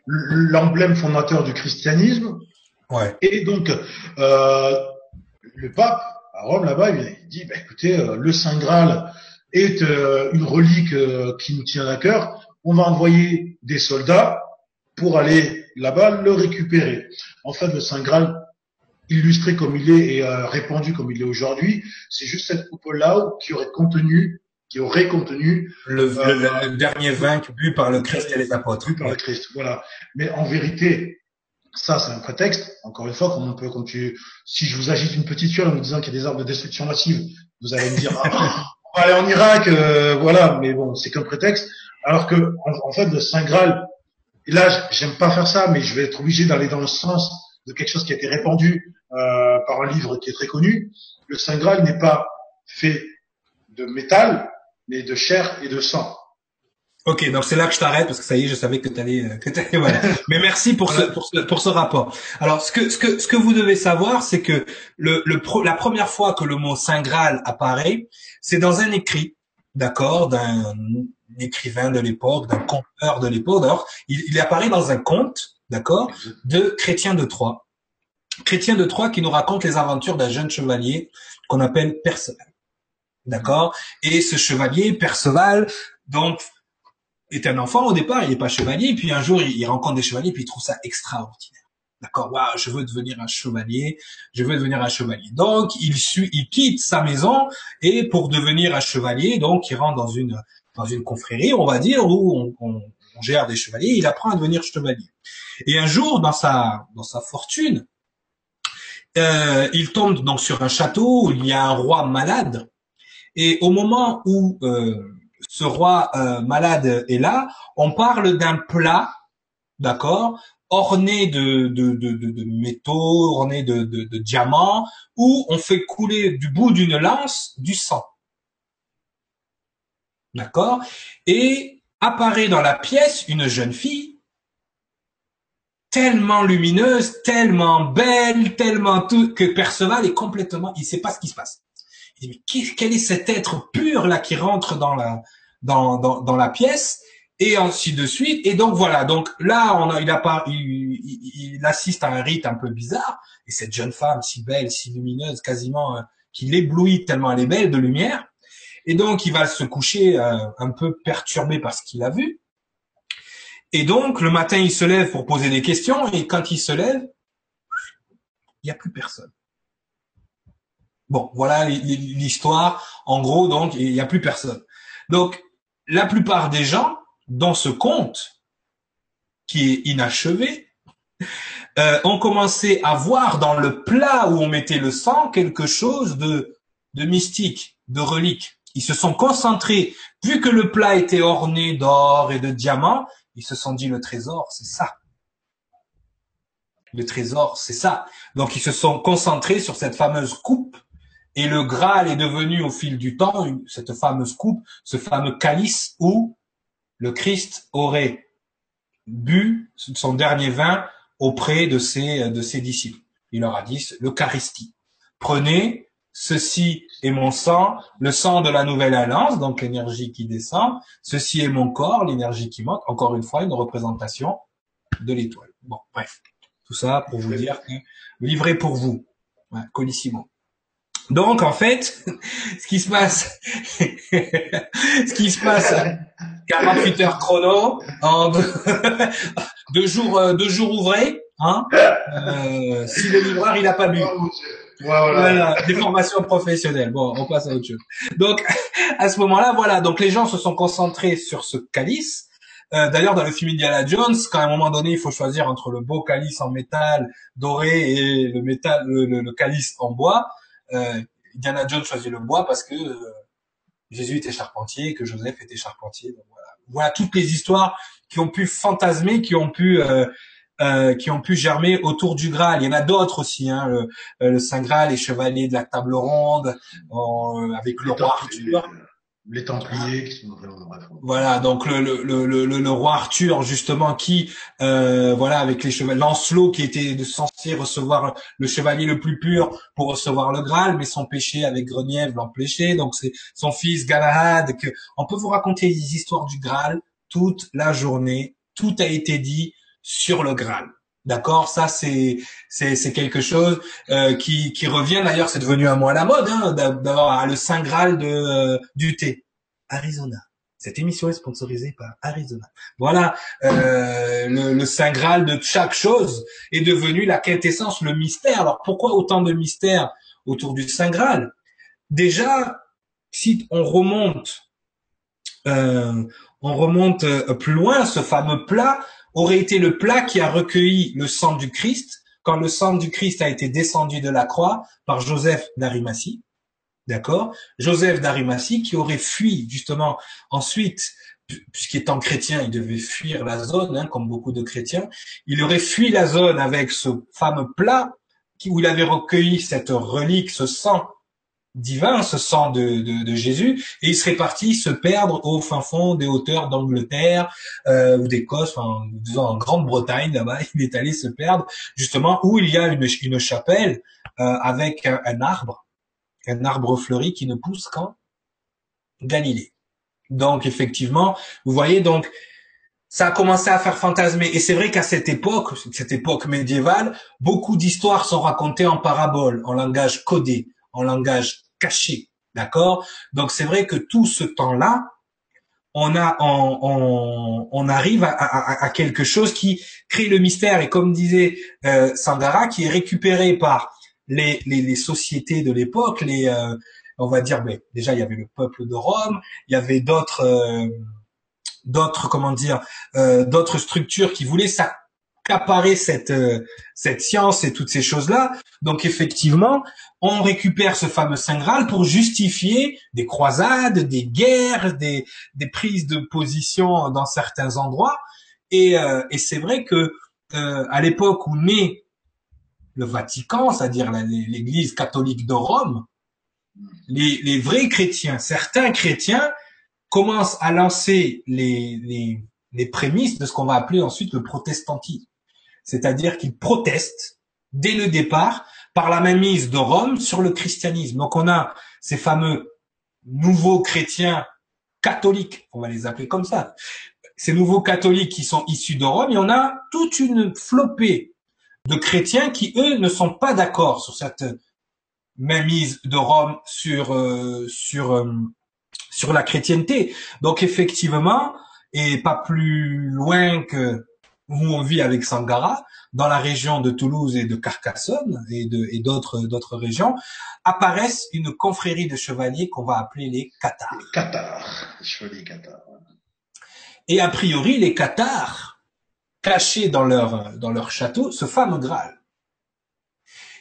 Speaker 3: l'emblème fondateur du christianisme.
Speaker 2: Ouais.
Speaker 3: Et donc, euh, le pape à Rome là-bas, il dit, bah, écoutez, euh, le Saint Graal est euh, une relique euh, qui nous tient à cœur. On va envoyer des soldats pour aller là-bas le récupérer. En fait, le Saint Graal, illustré comme il est et répandu comme il est aujourd'hui, c'est juste cette coupole-là qui aurait contenu qui aurait contenu
Speaker 2: le, dernier vin bu par le Christ et les apôtres.
Speaker 3: Bu par le Christ, voilà. Mais en vérité, ça, c'est un prétexte. Encore une fois, comme on peut, comme tu, si je vous agite une petite fiole en vous disant qu'il y a des armes de destruction massive, vous allez me dire, ah, on va aller en Irak, euh, voilà. Mais bon, c'est qu'un prétexte. Alors que, en, fait, le Saint Graal, et là, j'aime pas faire ça, mais je vais être obligé d'aller dans le sens de quelque chose qui a été répandu euh, par un livre qui est très connu. Le Saint Graal n'est pas fait de métal, mais de chair et de sang.
Speaker 2: Ok, donc c'est là que je t'arrête parce que ça y est, je savais que tu allais, euh, que allais, voilà. Mais merci pour ce, pour ce, pour ce rapport. Alors, ce que, ce que, ce que vous devez savoir, c'est que le, le la première fois que le mot Saint Graal apparaît, c'est dans un écrit, d'accord, d'un écrivain de l'époque, d'un conteur de l'époque. D'ailleurs, il, il apparaît dans un conte, d'accord, de Chrétien de Troyes. Chrétien de Troyes qui nous raconte les aventures d'un jeune chevalier qu'on appelle Perceval. D'accord? Et ce chevalier, Perceval, donc est un enfant au départ, il n'est pas chevalier, puis un jour il, rencontre des chevaliers, puis il trouve ça extraordinaire. D'accord, waouh, je veux devenir un chevalier, je veux devenir un chevalier. Donc il suit, il quitte sa maison et pour devenir un chevalier, donc il rentre dans une dans une confrérie, on va dire, où on, on, gère des chevaliers. Il apprend à devenir chevalier. Et un jour, dans sa dans sa fortune, euh, il tombe donc sur un château où il y a un roi malade. Et au moment où euh, ce roi euh, malade est là, on parle d'un plat, d'accord, orné de, de, de, de, métaux, orné de, de, de diamants, où on fait couler du bout d'une lance du sang. D'accord? Et apparaît dans la pièce une jeune fille tellement lumineuse, tellement belle, tellement tout, que Perceval est complètement, il sait pas ce qui se passe. Il dit, mais quel est cet être pur là qui rentre dans la dans, dans, dans la pièce? Et ainsi de suite. Et donc voilà. Donc là, on a, il a pas, il, il, assiste à un rite un peu bizarre. Et cette jeune femme si belle, si lumineuse, quasiment euh, qui l'éblouit tellement elle est belle de lumière. Et donc il va se coucher euh, un peu perturbé par ce qu'il a vu. Et donc le matin, il se lève pour poser des questions. Et quand il se lève, il n'y a plus personne. Bon, voilà l'histoire. En gros, donc, il n'y a plus personne. Donc, la plupart des gens, dans ce conte, qui est inachevé, euh, ont commencé à voir dans le plat où on mettait le sang quelque chose de, de mystique, de relique. Ils se sont concentrés, vu que le plat était orné d'or et de diamants, ils se sont dit le trésor, c'est ça. Le trésor, c'est ça. Donc ils se sont concentrés sur cette fameuse coupe et le Graal est devenu au fil du temps cette fameuse coupe, ce fameux calice où le Christ aurait bu son dernier vin auprès de ses, de ses disciples. Il leur a dit l'Eucharistie. Prenez, ceci est mon sang, le sang de la nouvelle alliance, donc l'énergie qui descend. Ceci est mon corps, l'énergie qui monte. Encore une fois, une représentation de l'étoile. Bon, bref. Tout ça pour vous dire que livré pour vous. Ouais, colissimo. Donc en fait, ce qui se passe, ce qui se passe, 48 heures chrono, en deux, jours, euh, deux jours ouvrés, hein, euh, si le livreur il a pas bu. Voilà. des formations professionnelles. Bon, on passe à autre chose. Donc, à ce moment-là, voilà. Donc, les gens se sont concentrés sur ce calice. Euh, D'ailleurs, dans le film Indiana Jones, quand à un moment donné, il faut choisir entre le beau calice en métal doré et le métal, le, le calice en bois, euh, Diana Jones choisit le bois parce que euh, Jésus était charpentier, que Joseph était charpentier. voilà. voilà toutes les histoires qui ont pu fantasmer, qui ont pu euh, euh, qui ont pu germer autour du Graal. Il y en a d'autres aussi, hein, le, le, Saint Graal, les chevaliers de la table ronde, avec le roi Arthur.
Speaker 3: les Templiers qui sont vraiment.
Speaker 2: Voilà, donc le, le, le, le, roi Arthur justement qui euh, voilà avec les chevaliers Lancelot qui était censé recevoir le chevalier le plus pur pour recevoir le Graal, mais son péché avec Grenièvre l'empêchait. Donc c'est son fils Galahad que on peut vous raconter les histoires du Graal toute la journée. Tout a été dit sur le Graal. D'accord, ça c'est c'est quelque chose euh, qui qui revient d'ailleurs, c'est devenu un mot à la mode hein, d'avoir le saint graal de euh, du thé. Arizona. Cette émission est sponsorisée par Arizona. Voilà, euh, le, le saint graal de chaque chose est devenu la quintessence, le mystère. Alors pourquoi autant de mystères autour du saint graal? Déjà, si on remonte, on remonte plus loin, ce fameux plat aurait été le plat qui a recueilli le sang du Christ quand le sang du Christ a été descendu de la croix par Joseph d'Arimathie. D'accord? Joseph d'Arimathie qui aurait fui justement ensuite, puisqu'étant chrétien, il devait fuir la zone, hein, comme beaucoup de chrétiens. Il aurait fui la zone avec ce fameux plat où il avait recueilli cette relique, ce sang divin, ce sang de, de, de, Jésus, et il serait parti se perdre au fin fond des hauteurs d'Angleterre euh, ou d'Écosse, enfin, disons en Grande-Bretagne là-bas, il est allé se perdre justement où il y a une, une chapelle euh, avec un, un, arbre, un arbre fleuri qui ne pousse qu'en Galilée. Donc effectivement, vous voyez donc ça a commencé à faire fantasmer. Et c'est vrai qu'à cette époque, cette époque médiévale, beaucoup d'histoires sont racontées en paraboles, en langage codé, en langage caché. D'accord? Donc c'est vrai que tout ce temps-là, on a on, arrive à, quelque chose qui crée le mystère et comme disait euh, Sangara qui est récupéré par les, les, sociétés de l'époque les euh, on va dire mais déjà il y avait le peuple de Rome il y avait d'autres euh, d'autres comment dire d'autres structures qui voulaient s'accaparer cette cette science et toutes ces choses là donc effectivement on récupère ce fameux Saint Graal pour justifier des croisades, des guerres, des, prises de position dans certains endroits. Et, euh, c'est vrai que euh, à l'époque où naît le Vatican, c'est-à-dire l'Église catholique de Rome, les, vrais chrétiens, certains chrétiens, commencent à lancer les, les prémices de ce qu'on va appeler ensuite le protestantisme. C'est-à-dire qu'ils protestent dès le départ par la mainmise de Rome sur le christianisme. Donc on a ces fameux nouveaux chrétiens catholiques, on va les appeler comme ça, ces nouveaux catholiques qui sont issus de Rome, et on a toute une flopée de chrétiens qui, eux, ne sont pas d'accord sur cette mainmise de Rome sur euh, sur euh, sur la chrétienté. Donc effectivement, et pas plus loin que où on vit avec Sangara, dans la région de Toulouse et de Carcassonne et de et d'autres d'autres régions, apparaissent une confrérie de chevaliers qu'on va appeler les Cathares.
Speaker 3: Les Cathares, chevaliers Cathares.
Speaker 2: Et a priori, les Cathares cachés dans leur dans leur château ce fameux Graal.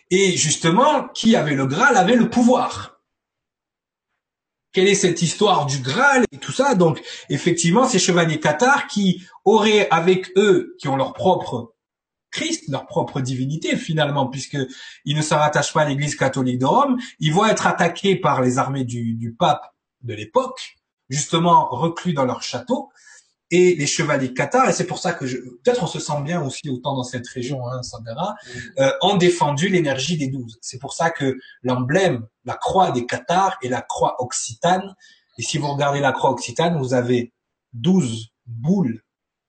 Speaker 2: Et justement, qui avait le Graal avait le pouvoir quelle est cette histoire du Graal et tout ça? Donc, effectivement, ces chevaliers cathares qui auraient avec eux, qui ont leur propre Christ, leur propre divinité finalement, puisque ils ne se rattachent pas à l'Église catholique de Rome, ils vont être attaqués par les armées du, du pape de l'époque, justement reclus dans leur château, et les chevaliers cathares, et c'est pour ça que je, peut-être on se sent bien aussi autant dans cette région, hein, Sandara, euh, ont défendu l'énergie des douze. C'est pour ça que l'emblème, la croix des cathares et la croix occitane, et si vous regardez la croix occitane, vous avez douze boules,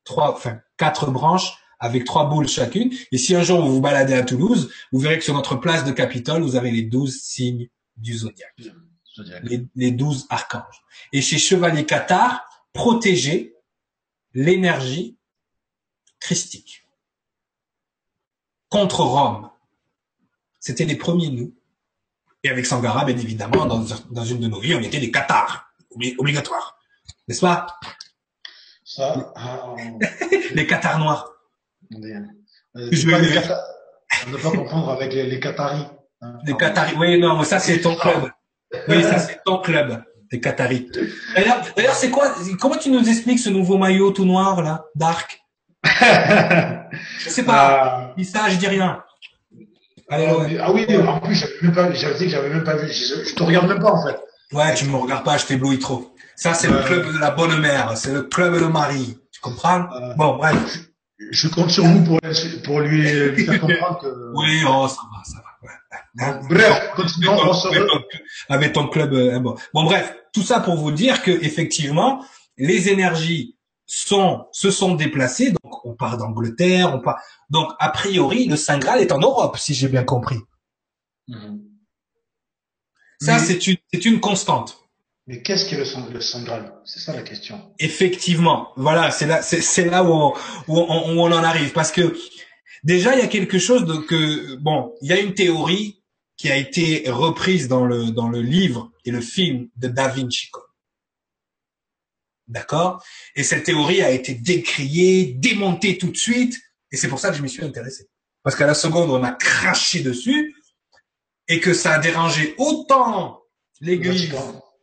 Speaker 2: trois, enfin quatre branches avec trois boules chacune. Et si un jour vous vous baladez à Toulouse, vous verrez que sur notre place de Capitole, vous avez les douze signes du zodiaque, les douze archanges. Et chez Chevalier Cathare, protégés l'énergie christique contre Rome. C'était les premiers nous. Et avec Sangara, bien évidemment, dans, dans une de nos vies, on était des cathares, obligatoires. N'est-ce pas?
Speaker 3: Ça, ah,
Speaker 2: Les cathares noirs.
Speaker 3: Euh, je pas les On ne pas comprendre avec les, les Qataris.
Speaker 2: Hein. les Qataris, oui, non, mais ça c'est ton club. Oui, ça c'est ton club des. D'ailleurs, c'est quoi Comment tu nous expliques ce nouveau maillot tout noir là, dark? Je sais pas. Euh... Dis ça, je dis rien.
Speaker 3: Allez, ah, ah oui, en plus, j'avais même pas, j'avais dit que j'avais même pas vu. Je, te regarde même pas en fait.
Speaker 2: Ouais, tu me regardes pas, je t'éblouis trop. Ça, c'est le club de la bonne mère. C'est le club de Marie. Tu comprends? Bon, bref.
Speaker 3: Je compte sur vous pour, pour lui, lui faire comprendre que...
Speaker 2: Oui, oh, ça va, ça va.
Speaker 3: Bref, continuons.
Speaker 2: Avec ton club. Euh, bon. bon, bref, tout ça pour vous dire que effectivement, les énergies sont se sont déplacées. Donc, on part d'Angleterre, on part. Donc, a priori, le Saint Graal est en Europe, si j'ai bien compris. Mhm. Ça, c'est une c'est une constante.
Speaker 3: Mais qu'est-ce qu'est le, le Saint Graal? C'est ça la question.
Speaker 2: Effectivement, voilà, c'est là, c'est là où on, où on, où on en arrive, parce que déjà il y a quelque chose de que bon, il y a une théorie qui a été reprise dans le, dans le livre et le film de Da Vinci Code. D'accord? Et cette théorie a été décriée, démontée tout de suite, et c'est pour ça que je m'y suis intéressé. Parce qu'à la seconde, on a craché dessus, et que ça a dérangé autant l'Église,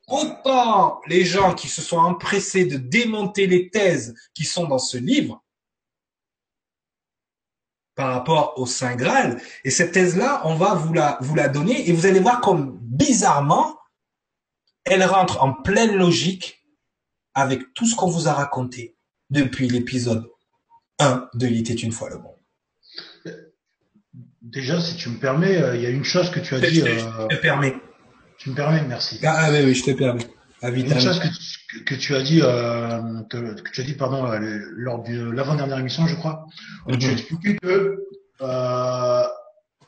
Speaker 2: autant les gens qui se sont empressés de démonter les thèses qui sont dans ce livre, par rapport au Saint Graal. Et cette thèse-là, on va vous la, vous la donner et vous allez voir comme bizarrement, elle rentre en pleine logique avec tout ce qu'on vous a raconté depuis l'épisode 1 de Il était une fois le monde.
Speaker 3: Déjà, si tu me permets, euh, il y a une chose que tu as dit.
Speaker 2: Je, euh, te permets.
Speaker 3: Tu me permets, merci.
Speaker 2: Ah, ah oui, oui, je te permets.
Speaker 3: Une chose que, que, tu as dit, euh, que, que, tu as dit, pardon, euh, lors de l'avant-dernière émission, je crois, où tu mhm. expliqué que euh,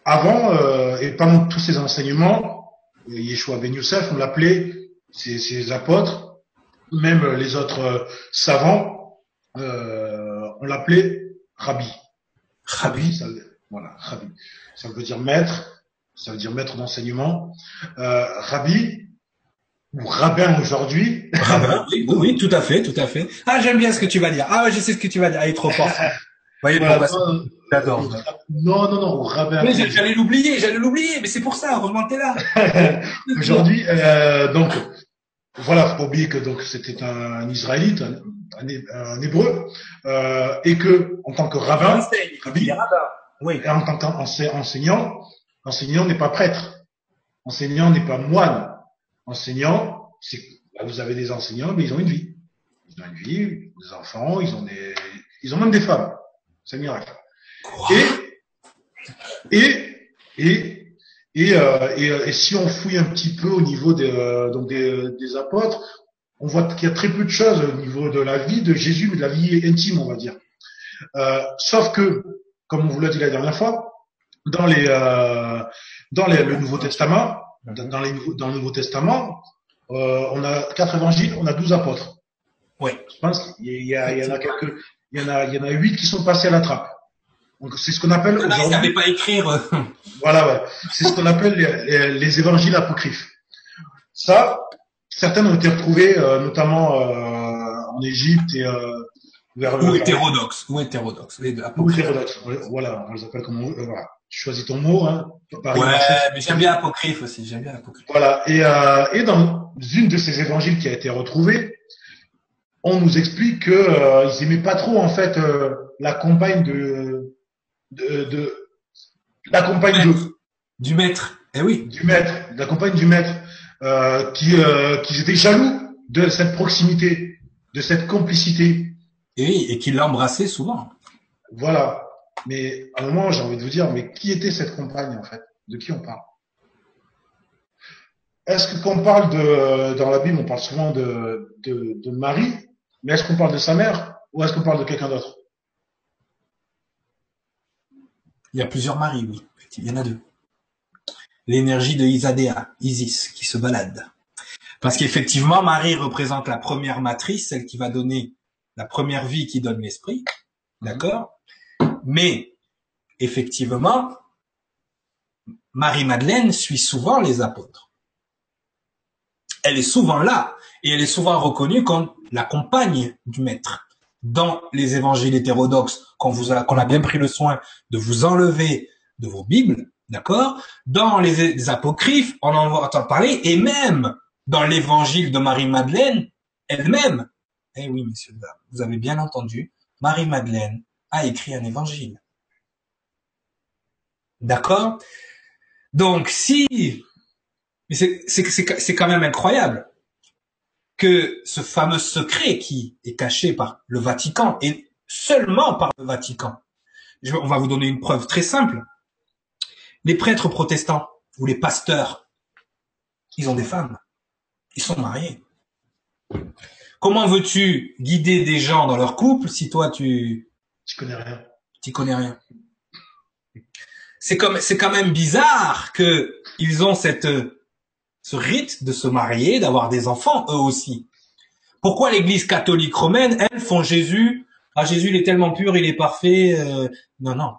Speaker 3: avant euh, et pendant tous ces enseignements, Yeshua Ben Youssef, on l'appelait ses, ses, apôtres, même les autres euh, savants, euh, on l'appelait Rabbi. Rabbi, ça, voilà, Rabbi. Ça veut dire maître, ça veut dire maître d'enseignement. Rabbi, ou rabbin aujourd'hui.
Speaker 2: Rabbin, oui, oui, tout à fait, tout à fait. Ah, j'aime bien ce que tu vas dire. Ah, je sais ce que tu vas dire. Ah, il est trop fort. voyez, voilà,
Speaker 3: j'adore. Non, non, non, rabbin.
Speaker 2: Mais j'allais l'oublier, j'allais l'oublier, mais c'est pour ça, heureusement que t'es là.
Speaker 3: aujourd'hui, euh, donc, voilà, faut pas oublier que donc c'était un, Israélite, un, un, Hébreu, euh, et que en tant que rabbin,
Speaker 2: rabbi, rabbin.
Speaker 3: Oui. Et en tant qu'enseignant, enseignant n'est pas prêtre, enseignant n'est pas moine, enseignants, c'est là vous avez des enseignants, mais ils ont une vie. Ils ont une vie, des enfants, ils ont des, ils ont même des femmes. C'est miracle. Et, et, et, et, euh, et, et, si on fouille un petit peu au niveau des, euh, donc des, des apôtres, on voit qu'il y a très peu de choses au niveau de la vie de Jésus, mais de la vie intime, on va dire. Euh, sauf que, comme on vous l'a dit la dernière fois, dans les, euh, dans les, le Nouveau Testament, dans, les, dans le Nouveau Testament, euh, on a quatre évangiles, on a douze apôtres.
Speaker 2: Oui.
Speaker 3: Je pense qu'il y, il y en a quelques, il y en a, il y en a huit qui sont passés à la trappe. Donc c'est ce qu'on appelle
Speaker 2: aujourd'hui. Ils savaient pas écrire. Euh.
Speaker 3: voilà, ouais. C'est ce qu'on appelle les, les, évangiles apocryphes. Ça, certaines ont été retrouvées, euh, notamment euh, en Égypte et euh,
Speaker 2: vers ou hétérodoxes, ou hétérodoxes,
Speaker 3: les deux. Ou hétérodoxes. Voilà, on les appelle comme on, voilà choisis ton mot. Hein,
Speaker 2: ouais, mais j'aime bien apocryphe aussi. J'aime bien apocryphe.
Speaker 3: Voilà. Et, euh, et dans une de ces évangiles qui a été retrouvée, on nous explique que euh, ils aimaient pas trop en fait euh, la compagne de, de, de la compagne de
Speaker 2: du maître. Eh oui.
Speaker 3: Du maître, la compagne du maître, euh, qui euh, qui étaient jaloux de cette proximité, de cette complicité.
Speaker 2: Et oui, et qui l'embrassait souvent.
Speaker 3: Voilà. Mais à un moment, j'ai envie de vous dire, mais qui était cette compagne en fait? De qui on parle? Est-ce que quand on parle de dans la Bible, on parle souvent de, de, de Marie, mais est-ce qu'on parle de sa mère? Ou est-ce qu'on parle de quelqu'un d'autre?
Speaker 2: Il y a plusieurs Maries, oui. Il y en a deux. L'énergie de Isadéa, Isis, qui se balade. Parce qu'effectivement, Marie représente la première matrice, celle qui va donner la première vie qui donne l'esprit. D'accord? Mais effectivement, Marie-Madeleine suit souvent les apôtres. Elle est souvent là et elle est souvent reconnue comme la compagne du maître. Dans les évangiles hétérodoxes qu'on a bien pris le soin de vous enlever de vos Bibles, d'accord? Dans les, apocryphes, on en entend parler et même dans l'évangile de Marie-Madeleine elle-même. Eh oui, messieurs, vous avez bien entendu, Marie-Madeleine a écrit un évangile. D'accord? Donc si... C'est quand même incroyable. que ce fameux secret qui est caché par le Vatican et seulement par le Vatican. on va vous donner une preuve très simple. Les prêtres protestants ou les pasteurs, ils ont des femmes. Ils sont mariés. Comment veux-tu guider des gens dans leur couple si toi tu
Speaker 3: tu connais rien
Speaker 2: Tu connais rien. C'est comme c'est quand même bizarre que ils ont cette ce rite de se marier, d'avoir des enfants eux aussi. Pourquoi l'Église catholique romaine, elles font Jésus? Ah Jésus il est tellement pur, il est parfait. Euh, non non.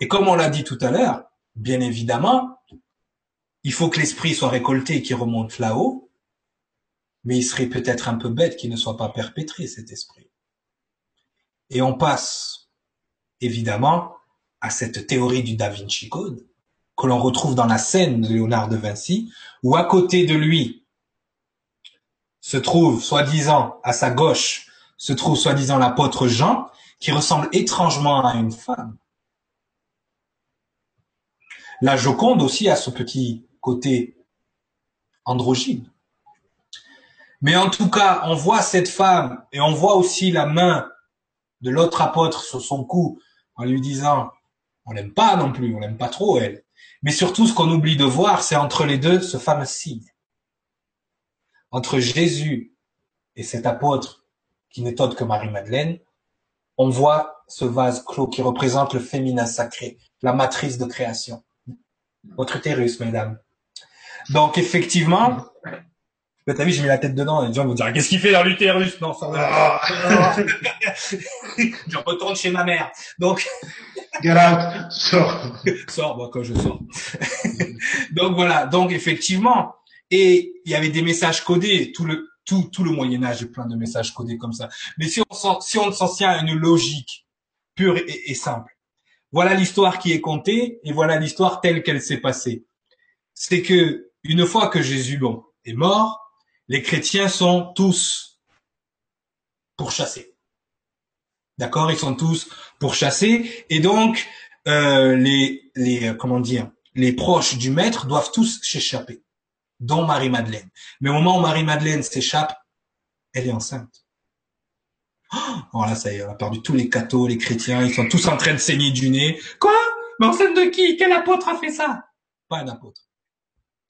Speaker 2: Et comme on l'a dit tout à l'heure, bien évidemment, il faut que l'esprit soit récolté et qu'il remonte là-haut mais il serait peut-être un peu bête qu'il ne soit pas perpétré, cet esprit. Et on passe, évidemment, à cette théorie du Da Vinci Code, que l'on retrouve dans la scène de Léonard de Vinci, où à côté de lui se trouve, soi-disant, à sa gauche, se trouve soi-disant l'apôtre Jean, qui ressemble étrangement à une femme. La Joconde aussi a ce petit côté androgyne. Mais en tout cas, on voit cette femme et on voit aussi la main de l'autre apôtre sur son cou en lui disant, on l'aime pas non plus, on l'aime pas trop elle. Mais surtout, ce qu'on oublie de voir, c'est entre les deux ce fameux signe. Entre Jésus et cet apôtre qui n'est autre que Marie-Madeleine, on voit ce vase clos qui représente le féminin sacré, la matrice de création. Votre utérus, mesdames. Donc effectivement, t'as vu, j'ai mis la tête dedans, et les gens vont dire, qu'est-ce qu'il fait dans l'utérus? Non, ça va. je retourne chez ma mère. Donc.
Speaker 3: Get out, sors.
Speaker 2: sors, moi, quand je sors. Donc voilà. Donc effectivement. Et il y avait des messages codés. Tout le, tout, tout le Moyen-Âge est plein de messages codés comme ça. Mais si on si on s'en tient à une logique pure et, et simple. Voilà l'histoire qui est contée et voilà l'histoire telle qu'elle s'est passée. C'est que une fois que Jésus bon, est mort, les chrétiens sont tous pourchassés. D'accord? Ils sont tous pourchassés. Et donc, euh, les, les, euh, comment dire, les proches du maître doivent tous s'échapper, dont Marie-Madeleine. Mais au moment où Marie-Madeleine s'échappe, elle est enceinte. Oh, là, ça y est, on a perdu tous les cathos, les chrétiens, ils sont tous en train de saigner du nez. Quoi? Mais enceinte de qui? Quel apôtre a fait ça? Pas un apôtre.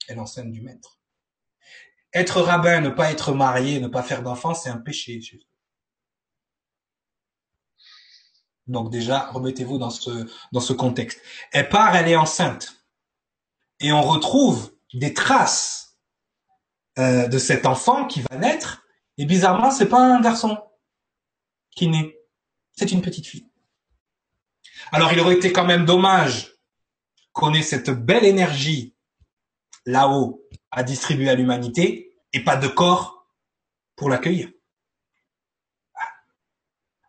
Speaker 2: Elle est enceinte du maître. Être rabbin, ne pas être marié, ne pas faire d'enfants, c'est un péché. Donc déjà, remettez-vous dans ce, dans ce contexte. Elle part, elle est enceinte. Et on retrouve des traces euh, de cet enfant qui va naître. Et bizarrement, c'est pas un garçon qui naît. C'est une petite fille. Alors il aurait été quand même dommage qu'on ait cette belle énergie là-haut à distribuer à l'humanité et pas de corps pour l'accueillir.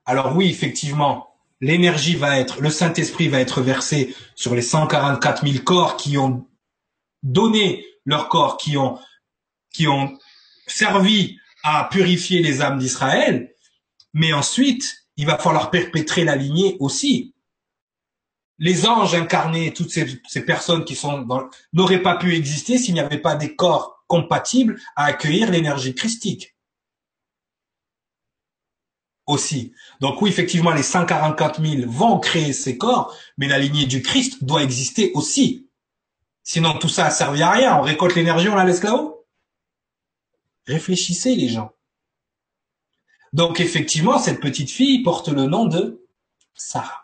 Speaker 2: Alors oui, effectivement, l'énergie va être, le Saint-Esprit va être versé sur les 144 000 corps qui ont donné leur corps, qui ont, qui ont servi à purifier les âmes d'Israël, mais ensuite, il va falloir perpétrer la lignée aussi les anges incarnés, toutes ces, personnes qui sont n'auraient pas pu exister s'il n'y avait pas des corps compatibles à accueillir l'énergie christique. Aussi. Donc oui, effectivement, les 144 000 vont créer ces corps, mais la lignée du Christ doit exister aussi. Sinon, tout ça a servi à rien. On récolte l'énergie, on la laisse là-haut. Réfléchissez, les gens. Donc effectivement, cette petite fille porte le nom de Sarah.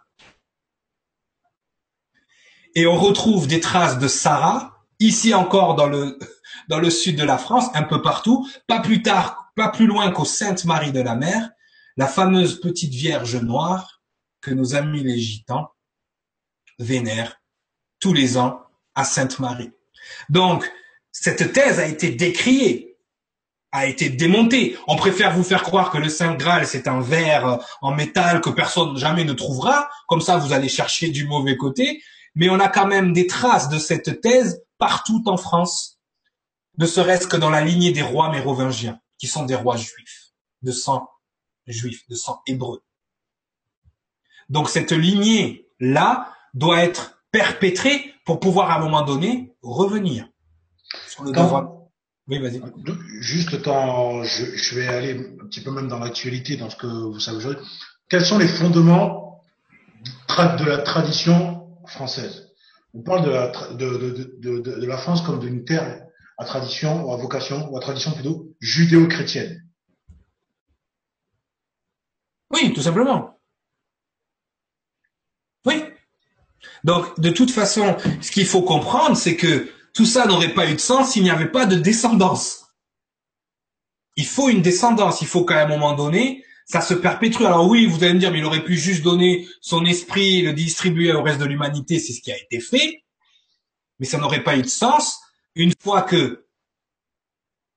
Speaker 2: Et on retrouve des traces de Sarah, ici encore dans le, dans le sud de la France, un peu partout, pas plus tard, pas plus loin qu'au Sainte-Marie de la Mer, la fameuse petite Vierge noire que nos amis les gitans vénèrent tous les ans à Sainte-Marie. Donc, cette thèse a été décriée, a été démontée. On préfère vous faire croire que le Saint Graal, c'est un verre en métal que personne jamais ne trouvera. Comme ça, vous allez chercher du mauvais côté mais on a quand même des traces de cette thèse partout en France, ne serait-ce que dans la lignée des rois mérovingiens, qui sont des rois juifs, de sang juif, de sang hébreu. Donc cette lignée-là doit être perpétrée pour pouvoir à un moment donné revenir
Speaker 3: sur le quand,
Speaker 2: Oui, vas-y.
Speaker 3: Juste quand je, je, vais aller un petit peu même dans l'actualité, dans ce que vous savez aujourd'hui, quels sont les fondements de la tradition française On parle de la, de, la France comme d'une terre à tradition, ou à vocation, ou à tradition plutôt judéo-chrétienne.
Speaker 2: Oui, tout simplement. Oui. Donc, de toute façon, ce qu'il faut comprendre, c'est que tout ça n'aurait pas eu de sens s'il n'y avait pas de descendance. Il faut une descendance. Il faut qu'à un moment donné, ça se perpétue. Alors oui, vous allez me dire, mais il aurait pu juste donner son esprit, le distribuer au reste de l'humanité. C'est ce qui a été fait. Mais ça n'aurait pas eu de sens une fois que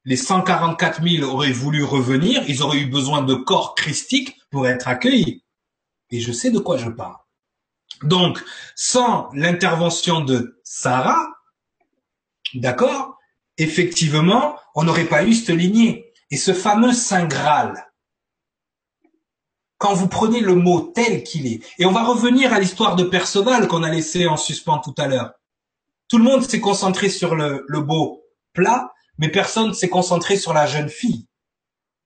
Speaker 2: les 144 000 auraient voulu revenir, ils auraient eu besoin de corps christiques pour être accueillis. Et je sais de quoi je parle. Donc, sans l'intervention de Sarah, d'accord, effectivement, on n'aurait pas eu cette lignée. Et ce fameux Saint Graal, quand vous prenez le mot tel qu'il est, et on va revenir à l'histoire de Perceval qu'on a laissé en suspens tout à l'heure. Tout le monde s'est concentré sur le, le beau plat, mais personne s'est concentré sur la jeune fille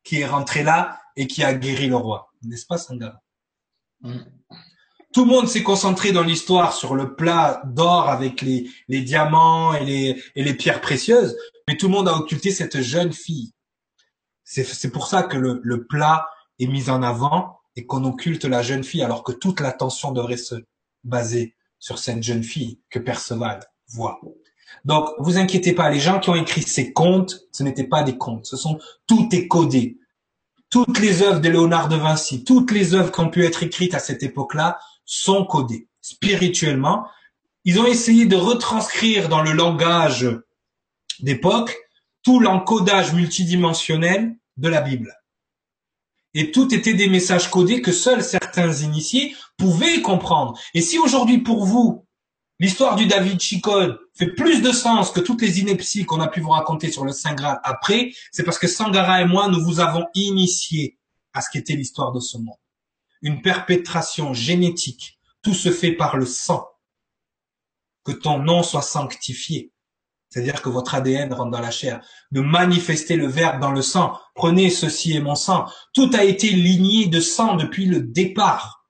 Speaker 2: qui est rentrée là et qui a guéri le roi. N'est-ce pas, Sangha? Mm. Tout le monde s'est concentré dans l'histoire sur le plat d'or avec les, les diamants et les, et les pierres précieuses, mais tout le monde a occulté cette jeune fille. C'est pour ça que le, le plat est mis en avant et qu'on occulte la jeune fille, alors que toute l'attention devrait se baser sur cette jeune fille que Perceval voit. Donc, vous inquiétez pas, les gens qui ont écrit ces contes, ce n'étaient pas des contes, ce sont tout est codé. Toutes les œuvres de Léonard de Vinci, toutes les œuvres qui ont pu être écrites à cette époque-là sont codées spirituellement. Ils ont essayé de retranscrire dans le langage d'époque tout l'encodage multidimensionnel de la Bible. Et tout était des messages codés que seuls certains initiés pouvaient comprendre. Et si aujourd'hui pour vous, L'histoire du David Chicode fait plus de sens que toutes les inepties qu'on a pu vous raconter sur le Saint Graal après. C'est parce que Sangara et moi, nous vous avons initié à ce qu'était l'histoire de ce monde. Une perpétration génétique. Tout se fait par le sang. Que ton nom soit sanctifié. C'est-à-dire que votre ADN rentre dans la chair. De manifester le verbe dans le sang. Prenez ceci et mon sang. Tout a été ligné de sang depuis le départ.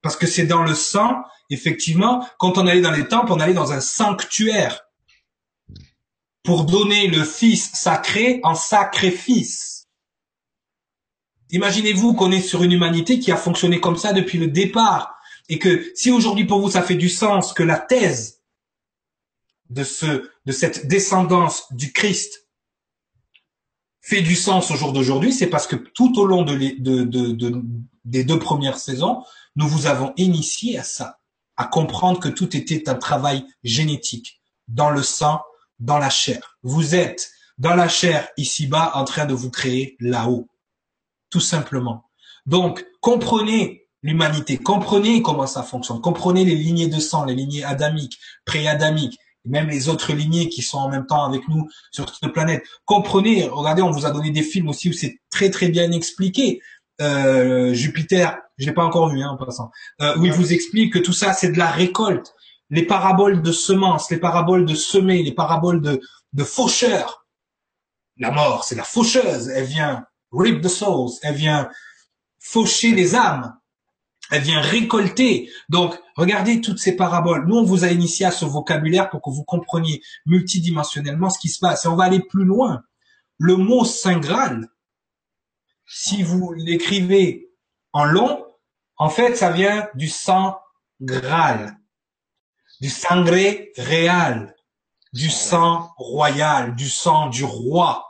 Speaker 2: Parce que c'est dans le sang effectivement, quand on allait dans les temples, on allait dans un sanctuaire pour donner le Fils sacré en sacrifice. Imaginez-vous qu'on est sur une humanité qui a fonctionné comme ça depuis le départ et que si aujourd'hui pour vous ça fait du sens que la thèse de ce, de cette descendance du Christ fait du sens au jour d'aujourd'hui, c'est parce que tout au long de, de, des deux premières saisons, nous vous avons initié à ça à comprendre que tout était un travail génétique, dans le sang, dans la chair. Vous êtes dans la chair ici-bas en train de vous créer là-haut. Tout simplement. Donc, comprenez l'humanité, comprenez comment ça fonctionne, comprenez les lignées de sang, les lignées adamiques, pré-adamiques, et même les autres lignées qui sont en même temps avec nous sur toute la planète. Comprenez, regardez, on vous a donné des films aussi où c'est très très bien expliqué. Euh, Jupiter, je l'ai pas encore vu hein, en passant, euh, où il vous explique que tout ça c'est de la récolte. Les paraboles de semences, les paraboles de semer, les paraboles de, de faucheurs. La mort, c'est la faucheuse. Elle vient rip the souls, elle vient faucher les âmes, elle vient récolter. Donc, regardez toutes ces paraboles. Nous, on vous a initié à ce vocabulaire pour que vous compreniez multidimensionnellement ce qui se passe. Et on va aller plus loin. Le mot Saint si vous l'écrivez en long, en fait, ça vient du sang du sangré réal, du sang royal, du sang du roi,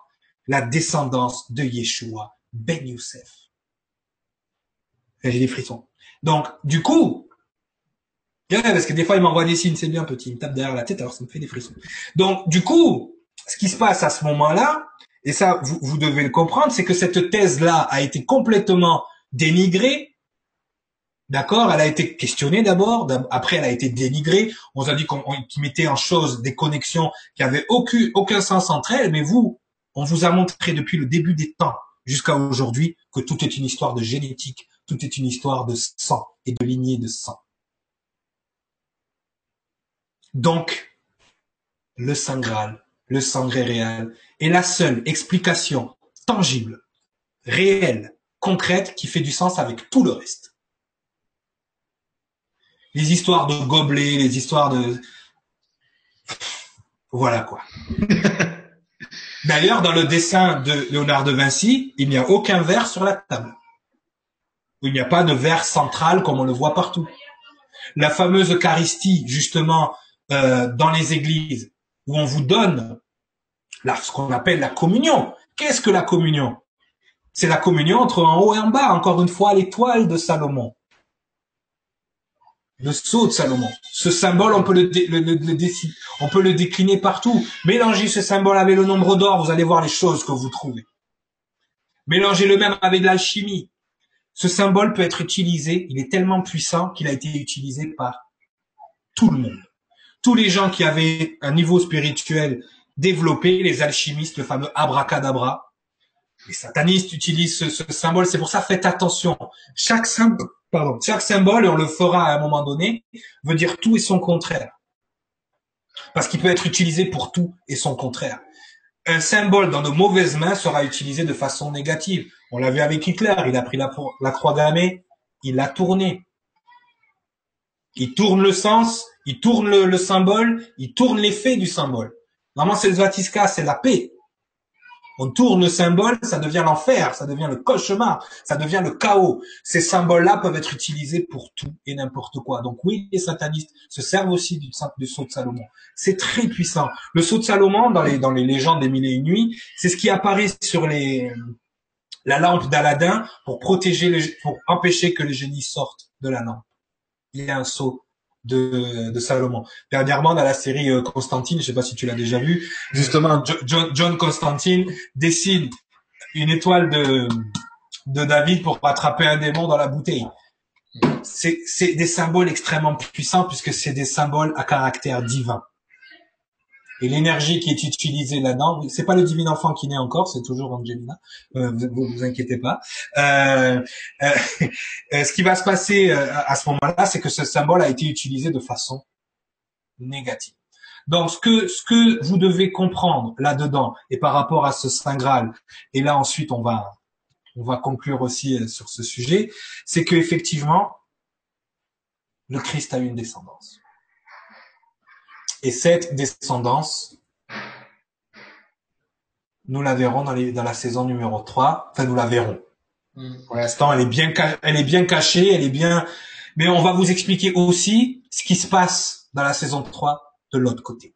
Speaker 2: la descendance de Yeshua, Ben Youssef. J'ai des frissons. Donc, du coup, parce que des fois, il m'envoie des signes, c'est bien petit, il me tape derrière la tête, alors ça me fait des frissons. Donc, du coup, ce qui se passe à ce moment-là, et ça, vous, devez le comprendre, c'est que cette thèse-là a été complètement dénigrée. D'accord? Elle a été questionnée d'abord, après elle a été dénigrée. On vous a dit qu'on mettait en chose des connexions qui avaient aucun, aucun sens entre elles, mais vous, on vous a montré depuis le début des temps jusqu'à aujourd'hui que tout est une histoire de génétique, tout est une histoire de sang et de lignée de sang. Donc, le Saint Graal le sangre réel, est la seule explication tangible, réelle, concrète qui fait du sens avec tout le reste. Les histoires de gobelets, les histoires de... Voilà quoi. D'ailleurs, dans le dessin de Léonard de Vinci, il n'y a aucun verre sur la table. Il n'y a pas de verre central comme on le voit partout. La fameuse Eucharistie, justement, euh, dans les églises, où on vous donne ce qu'on appelle la communion. Qu'est-ce que la communion? C'est la communion entre en haut et en bas, encore une fois, l'étoile de Salomon. Le sceau de Salomon. Ce symbole, on peut le, on peut le décliner partout. Mélangez ce symbole avec le nombre d'or, vous allez voir les choses que vous trouvez. Mélangez le même avec l'alchimie. Ce symbole peut être utilisé, il est tellement puissant qu'il a été utilisé par tout le monde. Tous les gens qui avaient un niveau spirituel développé, les alchimistes, le fameux abracadabra. Les satanistes utilisent ce, symbole, c'est pour ça faites attention. Chaque symbole, pardon, chaque symbole, et on le fera à un moment donné, veut dire tout et son contraire. Parce qu'il peut être utilisé pour tout et son contraire. Un symbole dans de mauvaises mains sera utilisé de façon négative. On l'a vu avec Hitler, il a pris la, croix gammée, il l'a tournée. Il tourne le sens, il tourne le, le symbole, il tourne l'effet du symbole. Normalement, c'est le c'est la paix. On tourne le symbole, ça devient l'enfer, ça devient le cauchemar, ça devient le chaos. Ces symboles-là peuvent être utilisés pour tout et n'importe quoi. Donc oui, les satanistes se servent aussi du, du de Salomon. C'est très puissant. Le sceau de Salomon, dans les, légendes des mille et une nuits, c'est ce qui apparaît sur les, la lampe d'Aladin pour protéger, les, pour empêcher que les génies sortent de la lampe. Il y a un sceau de, de Salomon. Dernièrement, dans la série euh, Constantine, je sais pas si tu l'as déjà vu, justement, John, Constantine décide une étoile de, de David pour attraper un démon dans la bouteille. C'est des symboles extrêmement puissants puisque c'est des symboles à caractère divin. Et l'énergie qui est utilisée là-dedans, c'est pas le divin enfant qui naît encore, c'est toujours Angelina. Euh, vous, vous inquiétez pas. Euh, euh, euh, ce qui va se passer euh, à ce moment-là, c'est que ce symbole a été utilisé de façon négative. Donc, ce que ce que vous devez comprendre là-dedans et par rapport à ce saint graal, et là ensuite on va on va conclure aussi sur ce sujet, c'est que effectivement le Christ a une descendance. Et cette descendance, nous la verrons dans, dans la saison numéro 3. Enfin, nous la verrons. Mm. Pour l'instant, elle est bien, elle est bien cachée, elle est bien, mais on va vous expliquer aussi ce qui se passe dans la saison 3 de l'autre côté.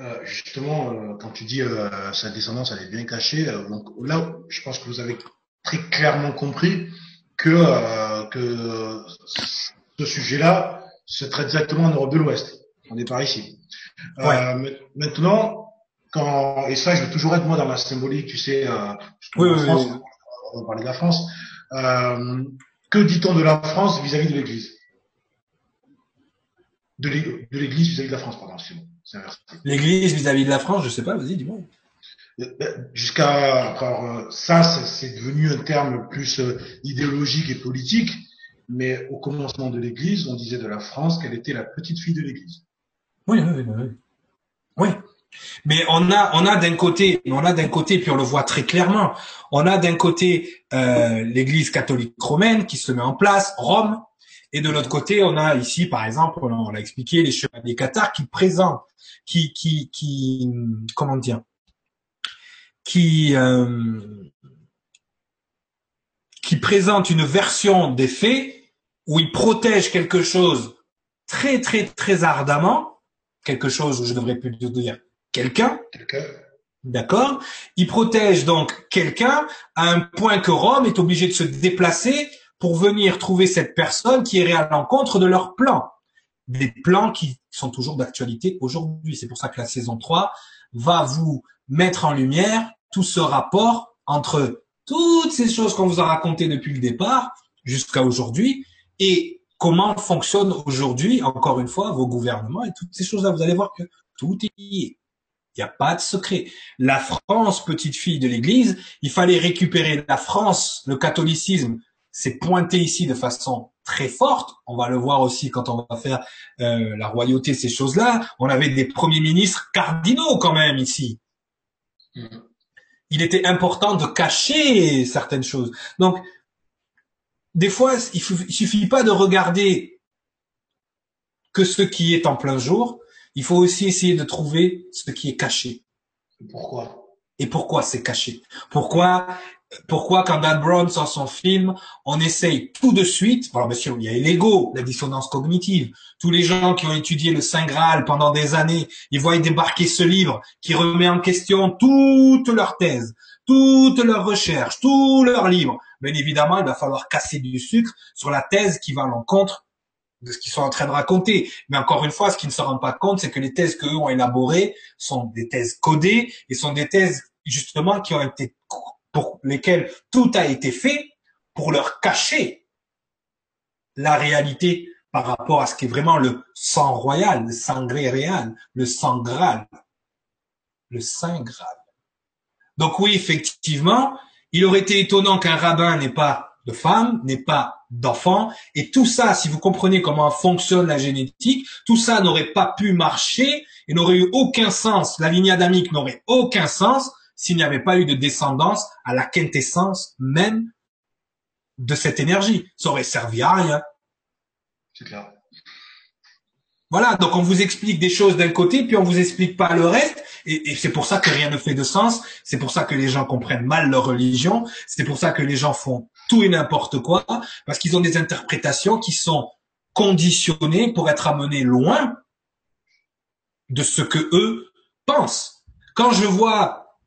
Speaker 3: Euh, justement, euh, quand tu dis euh, sa descendance, elle est bien cachée, euh, donc là, je pense que vous avez très clairement compris que euh, que ce sujet-là se traite exactement en Europe de l'Ouest. On est par ici. Euh, maintenant, quand et ça, je vais toujours être moi dans la symbolique, tu sais. Euh,
Speaker 2: oui, oui, France,
Speaker 3: On va parler de la France. Euh, que dit-on de la France vis-à-vis de l'Église? De l'Église vis-à-vis de la France, pardon.
Speaker 2: L'Église vis-à-vis de la France, je sais pas. Vas-y, dis-moi.
Speaker 3: Jusqu'à ça, c'est devenu un terme plus idéologique et politique. Mais au commencement de l'Église, on disait de la France qu'elle était la petite fille de l'Église.
Speaker 2: Oui, oui, oui. Oui. Mais on a, on a d'un côté, on a d'un côté, puis on le voit très clairement, on a d'un côté euh, l'Église catholique romaine qui se met en place, Rome, et de l'autre côté, on a ici, par exemple, on l'a expliqué, les chevaliers cathares qui présentent, qui, qui, qui, comment dire, qui, euh, qui présentent une version des faits où ils protègent quelque chose très, très, très ardemment quelque chose où je devrais plutôt dire quelqu'un? D'accord Il protège donc quelqu'un à un point que Rome est obligé de se déplacer pour venir trouver cette personne qui irait à l'encontre de leurs plans. Des plans qui sont toujours d'actualité aujourd'hui. C'est pour ça que la saison 3 va vous mettre en lumière tout ce rapport entre toutes ces choses qu'on vous a racontées depuis le départ jusqu'à aujourd'hui et comment fonctionnent aujourd'hui, encore une fois, vos gouvernements et toutes ces choses-là. Vous allez voir que tout est lié. Il n'y a pas de secret. La France, petite fille de l'Église, il fallait récupérer la France, le catholicisme s'est pointé ici de façon très fortes. On va le voir aussi quand on va faire euh, la royauté, ces choses-là. On avait des premiers ministres cardinaux quand même ici. Mm. Il était important de cacher certaines choses. Donc, des fois, il, il suffit pas de regarder que ce qui est en plein jour. Il faut aussi essayer de trouver ce qui est caché.
Speaker 3: Pourquoi?
Speaker 2: Et pourquoi c'est caché? Pourquoi pourquoi quand Dan Brown sort son film, on essaye tout de suite, alors bien sûr, il y a l'ego, la dissonance cognitive. Tous les gens qui ont étudié le Saint Graal pendant des années, ils voient débarquer ce livre qui remet en question toute leur thèse, toute leur recherche, tous leurs livres. Bien évidemment, il va falloir casser du sucre sur la thèse qui va à l'encontre de ce qu'ils sont en train de raconter. Mais encore une fois, ce qu'ils ne se rendent pas compte, c'est que les thèses qu'eux ont élaborées sont des thèses codées et sont des thèses justement qui ont été pour lesquels tout a été fait pour leur cacher la réalité par rapport à ce qui est vraiment le sang royal, le sang réel, le sang le saint graal. Donc oui, effectivement, il aurait été étonnant qu'un rabbin n'ait pas de femme, n'ait pas d'enfant, et tout ça, si vous comprenez comment fonctionne la génétique, tout ça n'aurait pas pu marcher et n'aurait eu aucun sens. La lignée adamique n'aurait aucun sens s'il n'y avait pas eu de descendance à la quintessence même de cette énergie. Ça aurait servi à rien.
Speaker 3: C'est clair.
Speaker 2: Voilà, donc on vous explique des choses d'un côté, puis on vous explique pas le reste, et, c'est pour ça que rien ne fait de sens, c'est pour ça que les gens comprennent mal leur religion, c'est pour ça que les gens font tout et n'importe quoi, parce qu'ils ont des interprétations qui sont conditionnées pour être amenées loin de ce que eux pensent. Quand je vois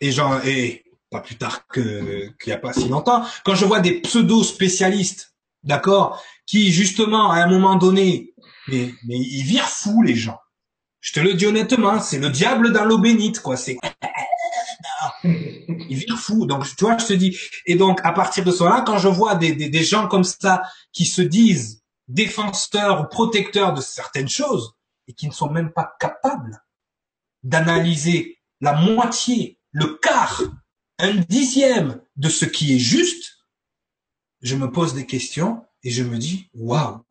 Speaker 2: et genre, et pas plus tard que qu'il y a pas si longtemps, quand je vois des pseudo spécialistes, d'accord, qui justement à un moment donné, mais mais ils virent fous les gens. Je te le dis honnêtement, c'est le diable dans l'eau bénite, quoi. C'est ils virent fous. Donc tu vois, je te dis. Et donc à partir de cela, quand je vois des, des, des gens comme ça qui se disent défenseurs ou protecteurs de certaines choses et qui ne sont même pas capables d'analyser la moitié le quart, un dixième de ce qui est juste, je me pose des questions et je me dis waouh.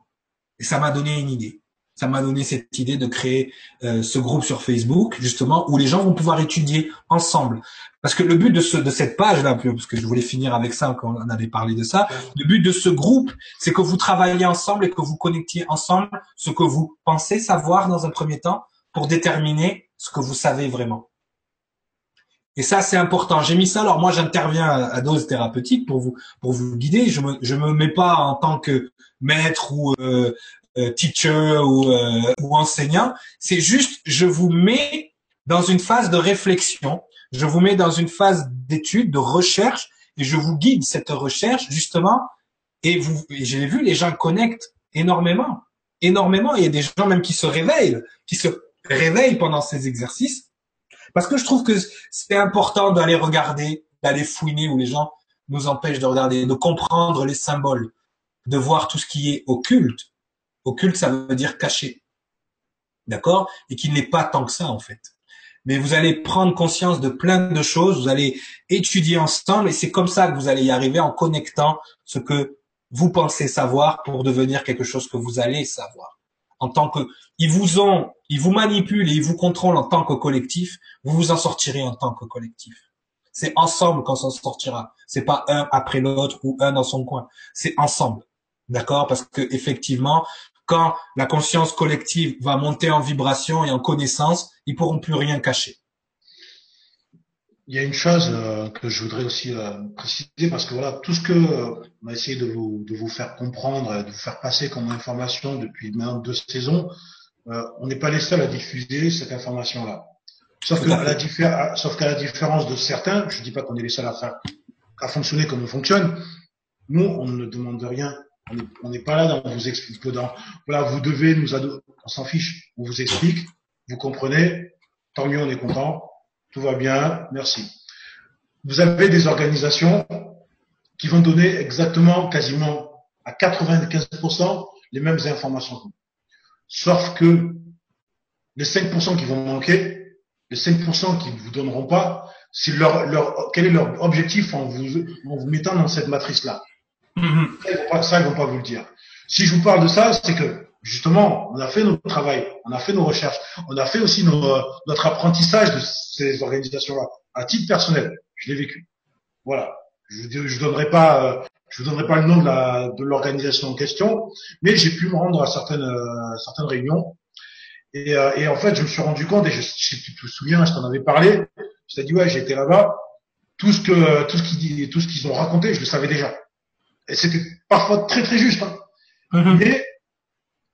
Speaker 2: Et ça m'a donné une idée. Ça m'a donné cette idée de créer euh, ce groupe sur Facebook justement où les gens vont pouvoir étudier ensemble. Parce que le but de ce de cette page là, parce que je voulais finir avec ça quand on avait parlé de ça, le but de ce groupe, c'est que vous travaillez ensemble et que vous connectiez ensemble ce que vous pensez savoir dans un premier temps pour déterminer ce que vous savez vraiment. Et ça, c'est important. J'ai mis ça. Alors moi, j'interviens à, dose thérapeutique pour vous pour vous guider. Je me je me mets pas en tant que maître ou euh teacher ou, euh, ou enseignant. C'est juste, je vous mets dans une phase de réflexion. Je vous mets dans une phase d'étude, de recherche, et je vous guide cette recherche justement. Et vous, j'ai vu, les gens connectent énormément, énormément. Il y a des gens même qui se réveillent, qui se réveillent pendant ces exercices parce que je trouve que c'est important d'aller regarder, d'aller fouiner où les gens nous empêchent de regarder, de comprendre les symboles, de voir tout ce qui est occulte. Occulte, ça veut dire caché. D'accord? Et qu'il n'est pas tant que ça, en fait. Mais vous allez prendre conscience de plein de choses, vous allez étudier ensemble et c'est comme ça que vous allez y arriver en connectant ce que vous pensez savoir pour devenir quelque chose que vous allez savoir en tant que, ils vous ont, ils vous manipulent et ils vous contrôlent en tant que collectif, vous vous en sortirez en tant que collectif. C'est ensemble qu'on s'en sortira. C'est pas un après l'autre ou un dans son coin. C'est ensemble. D'accord? Parce que, effectivement, quand la conscience collective va monter en vibration et en connaissance, ils pourront plus rien cacher.
Speaker 3: Il y a une chose euh, que je voudrais aussi euh, préciser parce que voilà, tout ce que euh, on a essayé de vous, de vous faire comprendre, de vous faire passer comme information depuis maintenant deux saisons, on n'est pas les seuls à diffuser cette information-là. Sauf que la, sauf qu'à la différence de certains, je dis pas qu'on est les seuls à faire, à fonctionner comme on fonctionne. Nous, on ne demande rien. On n'est pas là dans vous expliquer, dans voilà, vous devez nous on s'en fiche. On vous explique, vous comprenez, tant mieux, on est content tout va bien, merci. Vous avez des organisations qui vont donner exactement, quasiment à 95% les mêmes informations que vous. Sauf que les 5% qui vont manquer, les 5% qui ne vous donneront pas, c'est leur, leur, quel est leur objectif en vous, en vous mettant dans cette matrice-là? Mm-hmm. Ça, ils pas, vont pas vous le dire. si je vous parle de ça, c'est que justement, on a fait notre travail, on a fait nos recherches, on a fait aussi notre apprentissage de ces organisations-là à titre personnel. Je l'ai vécu. Voilà. Je ne donnerai pas, euh, je vous donnerai pas le nom de la de l'organisation en question, mais j'ai pu me rendre à certaines euh, certaines réunions et, euh, et, en fait, je me suis rendu compte et je, je tu te souviens, je t'en avais parlé. Je t'ai dit ouais, j'étais là-bas. Tout ce que tout ce qu'ils tout ce qu'ils ont raconté, je le savais déjà. Et c'était parfois très très juste. Hein. Mm-hmm. Mais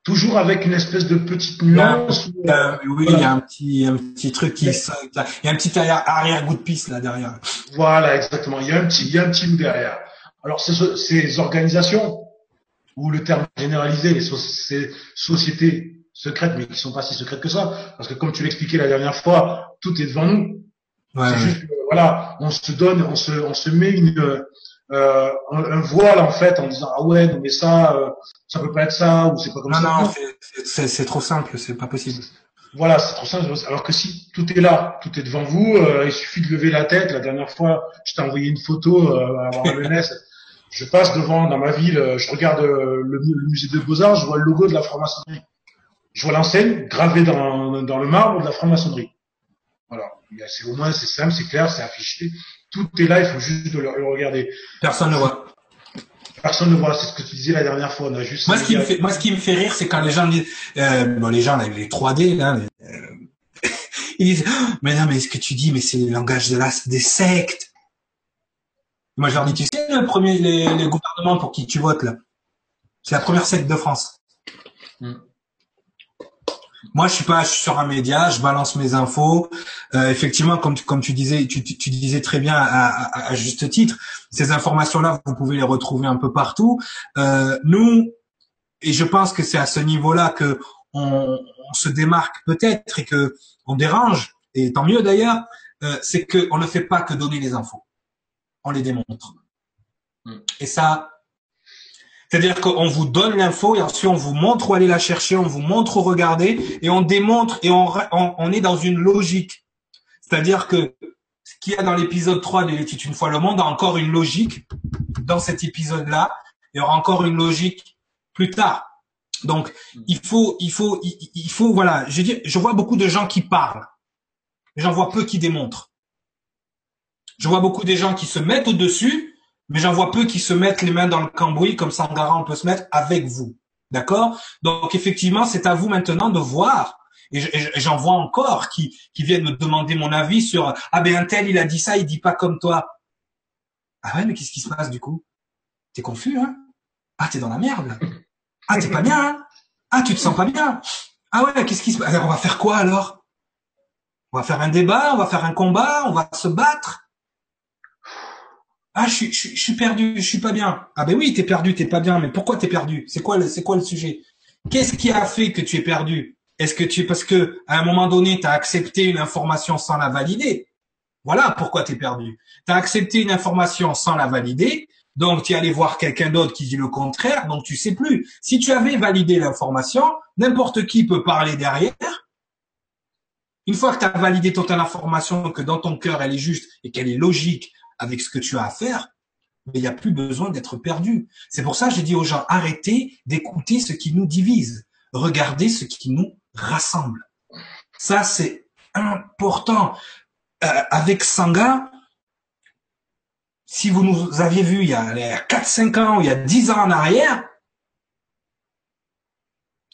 Speaker 3: toujours avec une espèce de petite nuance.
Speaker 2: Euh, oui, il y a un petit, un petit truc qui, il y a un petit arrière, goût de piste là derrière.
Speaker 3: Voilà, exactement. Il y a un petit, il y a un petit bout derrière. Alors ces, ces organisations ou le terme généralisé, les ces sociétés secrètes, mais qui sont pas si secrètes que ça, parce que comme tu l'expliquais la dernière fois, tout est devant nous. Ouais, c'est juste, voilà, on se donne, on se, on se met une, euh, un, voile en fait en disant ah ouais mais ça euh, ça peut pas être ça ou c'est pas comme ça.
Speaker 2: Non non c'est trop simple c'est pas possible.
Speaker 3: Voilà c'est trop simple. Alors que si tout est là tout est devant vous euh, il suffit de lever la tête. La dernière fois je t'ai envoyé une photo euh, à l'ENS je passe devant dans ma ville je regarde le, le, musée de beaux arts je vois le logo de la franc-maçonnerie. Je vois l'enseigne gravée dans dans le marbre de la franc-maçonnerie. Voilà. C'est au moins c'est simple c'est clair c'est affiché tout est là, il faut juste le, regarder.
Speaker 2: Personne ne voit.
Speaker 3: Personne ne voit, c'est ce que tu disais la dernière fois. On a juste.
Speaker 2: Moi, ce qui me fait, moi, ce qui me fait rire, c'est quand les gens disent, euh, bon, les gens, là, les 3D, là, euh, ils disent, oh, mais non, mais ce que tu dis, mais c'est le langage de la, des sectes. Moi, je leur dis, tu sais, le premier, les, les gouvernements pour qui tu votes, là, c'est la première secte de France. Hmm. Moi, je suis pas je suis sur un média, je balance mes infos. Euh, effectivement, comme tu, comme tu disais, tu, tu disais très bien à, à, juste titre, ces informations-là, vous pouvez les retrouver un peu partout. Euh, nous, et je pense que c'est à ce niveau-là que on, on se démarque peut-être et que on dérange, et tant mieux d'ailleurs, euh, c'est que on ne fait pas que donner les infos, on les démontre. Hmm. Et ça, c'est-à-dire qu'on vous donne l'info et ensuite on vous montre où aller la chercher, on vous montre où regarder et on démontre et on, est dans une logique. C'est-à-dire que ce qu'il y a dans l'épisode 3 de L'étude une fois le monde a encore une logique dans cet épisode-là. Y aura encore une logique plus tard. Donc, il faut, il faut, il, faut, voilà. Je dis, je vois beaucoup de gens qui parlent. J'en vois peu qui démontrent. Je vois beaucoup des gens qui se mettent au-dessus mais j'en vois peu qui se mettent les mains dans le cambouis comme Sangara on peut se mettre avec vous. D'accord? Donc effectivement, c'est à vous maintenant de voir. Et j'en vois encore qui, qui viennent me demander mon avis sur ah ben un tel il a dit ça, il dit pas comme toi. Ah ouais, mais qu'est-ce qui se passe du coup? T'es confus, hein? Ah t'es dans la merde. Ah t'es pas bien. Hein? Ah tu te sens pas bien. Ah ouais, qu'est-ce qui se passe On va faire quoi alors? On va faire un débat, on va faire un combat, on va se battre. Ah, je suis, je, suis perdu, je suis pas bien. Ah ben oui, t'es perdu, t'es pas bien. Mais pourquoi t'es perdu? C'est quoi, c'est quoi le sujet? Qu'est-ce qui a fait que tu es perdu? Est-ce que tu, parce que à un moment donné, t'as accepté une information sans la valider Voilà pourquoi t'es perdu. T'as accepté une information sans la valider, donc tu es allé voir quelqu'un d'autre qui dit le contraire, donc tu sais plus. Si tu avais validé l'information, n'importe qui peut parler derrière. Une fois que tu validé toute information, que dans ton cœur elle est juste et qu'elle est logique, avec ce que tu as à faire, mais il n'y a plus besoin d'être perdu. C'est pour ça que j'ai dit aux gens, arrêtez d'écouter ce qui nous divise. Regardez ce qui nous rassemble. Ça, c'est important. Euh, avec Sangha, si vous nous aviez vu il y a 4-5 ans ou il y a 10 ans en arrière,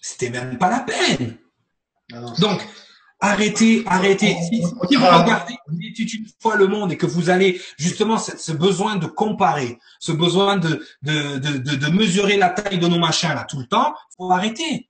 Speaker 2: c'était même pas la peine. Ah Donc, Arrêtez, arrêtez. Si, vous regardez une fois le monde et que vous allez justement ce, besoin de comparer, ce besoin de, de, de, de, mesurer la taille de nos machins là tout le temps, faut arrêter.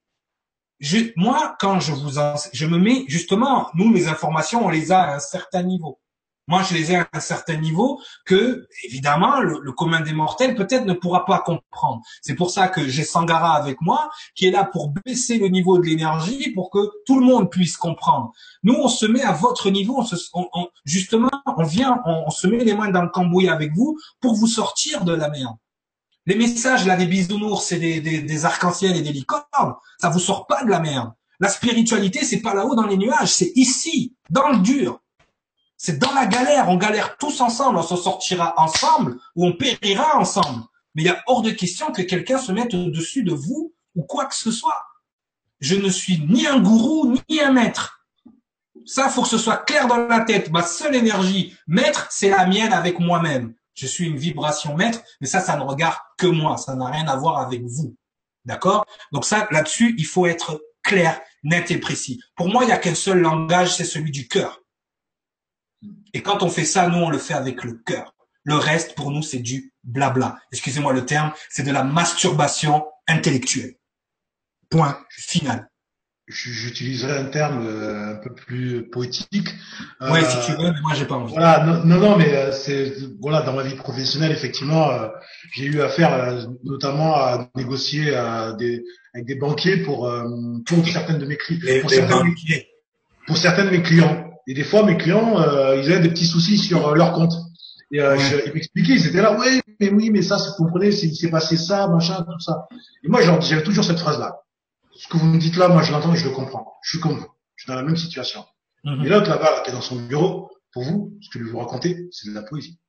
Speaker 2: Je, moi, quand je vous en, je me mets justement, nous les informations, on les a à un certain niveau. Moi, je les ai à un certain niveau que, évidemment, le, commun des mortels peut-être ne pourra pas comprendre. C'est pour ça que j'ai Sangara avec moi, qui est là pour baisser le niveau de l'énergie, pour que tout le monde puisse comprendre. Nous, on se met à votre niveau, on justement, on vient, on, se met les mains dans le cambouis avec vous pour vous sortir de la merde. Les messages là des bisounours et des, des, arcs-en-ciel et des licornes, ça vous sort pas de la merde. La spiritualité, c'est pas là-haut dans les nuages, c'est ici, dans le dur. C'est dans la galère, on galère tous ensemble, on s'en sortira ensemble ou on périra ensemble. Mais il y a hors de question que quelqu'un se mette au-dessus de vous ou quoi que ce soit. Je ne suis ni un gourou ni un maître. Ça, faut que ce soit clair dans la tête. Ma seule énergie maître, c'est la mienne avec moi-même. Je suis une vibration maître, mais ça, ça ne regarde que moi. Ça n'a rien à voir avec vous. D'accord? Donc ça, là-dessus, il faut être clair, net et précis. Pour moi, il n'y a qu'un seul langage, c'est celui du cœur. Et quand on fait ça, nous, on le fait avec le cœur. Le reste, pour nous, c'est du blabla. Excusez-moi le terme, c'est de la masturbation intellectuelle. Point final.
Speaker 3: J'utiliserai un terme euh, un peu plus poétique.
Speaker 2: Oui, si tu veux, mais moi j'ai pas envie.
Speaker 3: Voilà, non, non, mais euh, c'est voilà, dans ma vie professionnelle, effectivement, euh, j'ai eu affaire notamment à négocier des, avec des banquiers pour pour certaines de mes clients, pour, pour certains de mes clients. Et des fois, mes clients, euh, ils avaient des petits soucis sur euh, leur compte. Et euh, ils m'expliquaient, ils étaient là, oui, mais oui, mais ça, vous comprenez, il s'est passé ça, machin, tout ça. Et moi, j'avais toujours cette phrase-là. Ce que vous me dites là, moi, je l'entends et je le comprends. Je suis comme vous. Je suis dans la même situation. Mm Et l'autre là-bas, qui est dans son bureau, pour vous, ce que je vais vous raconter, c'est de la poésie.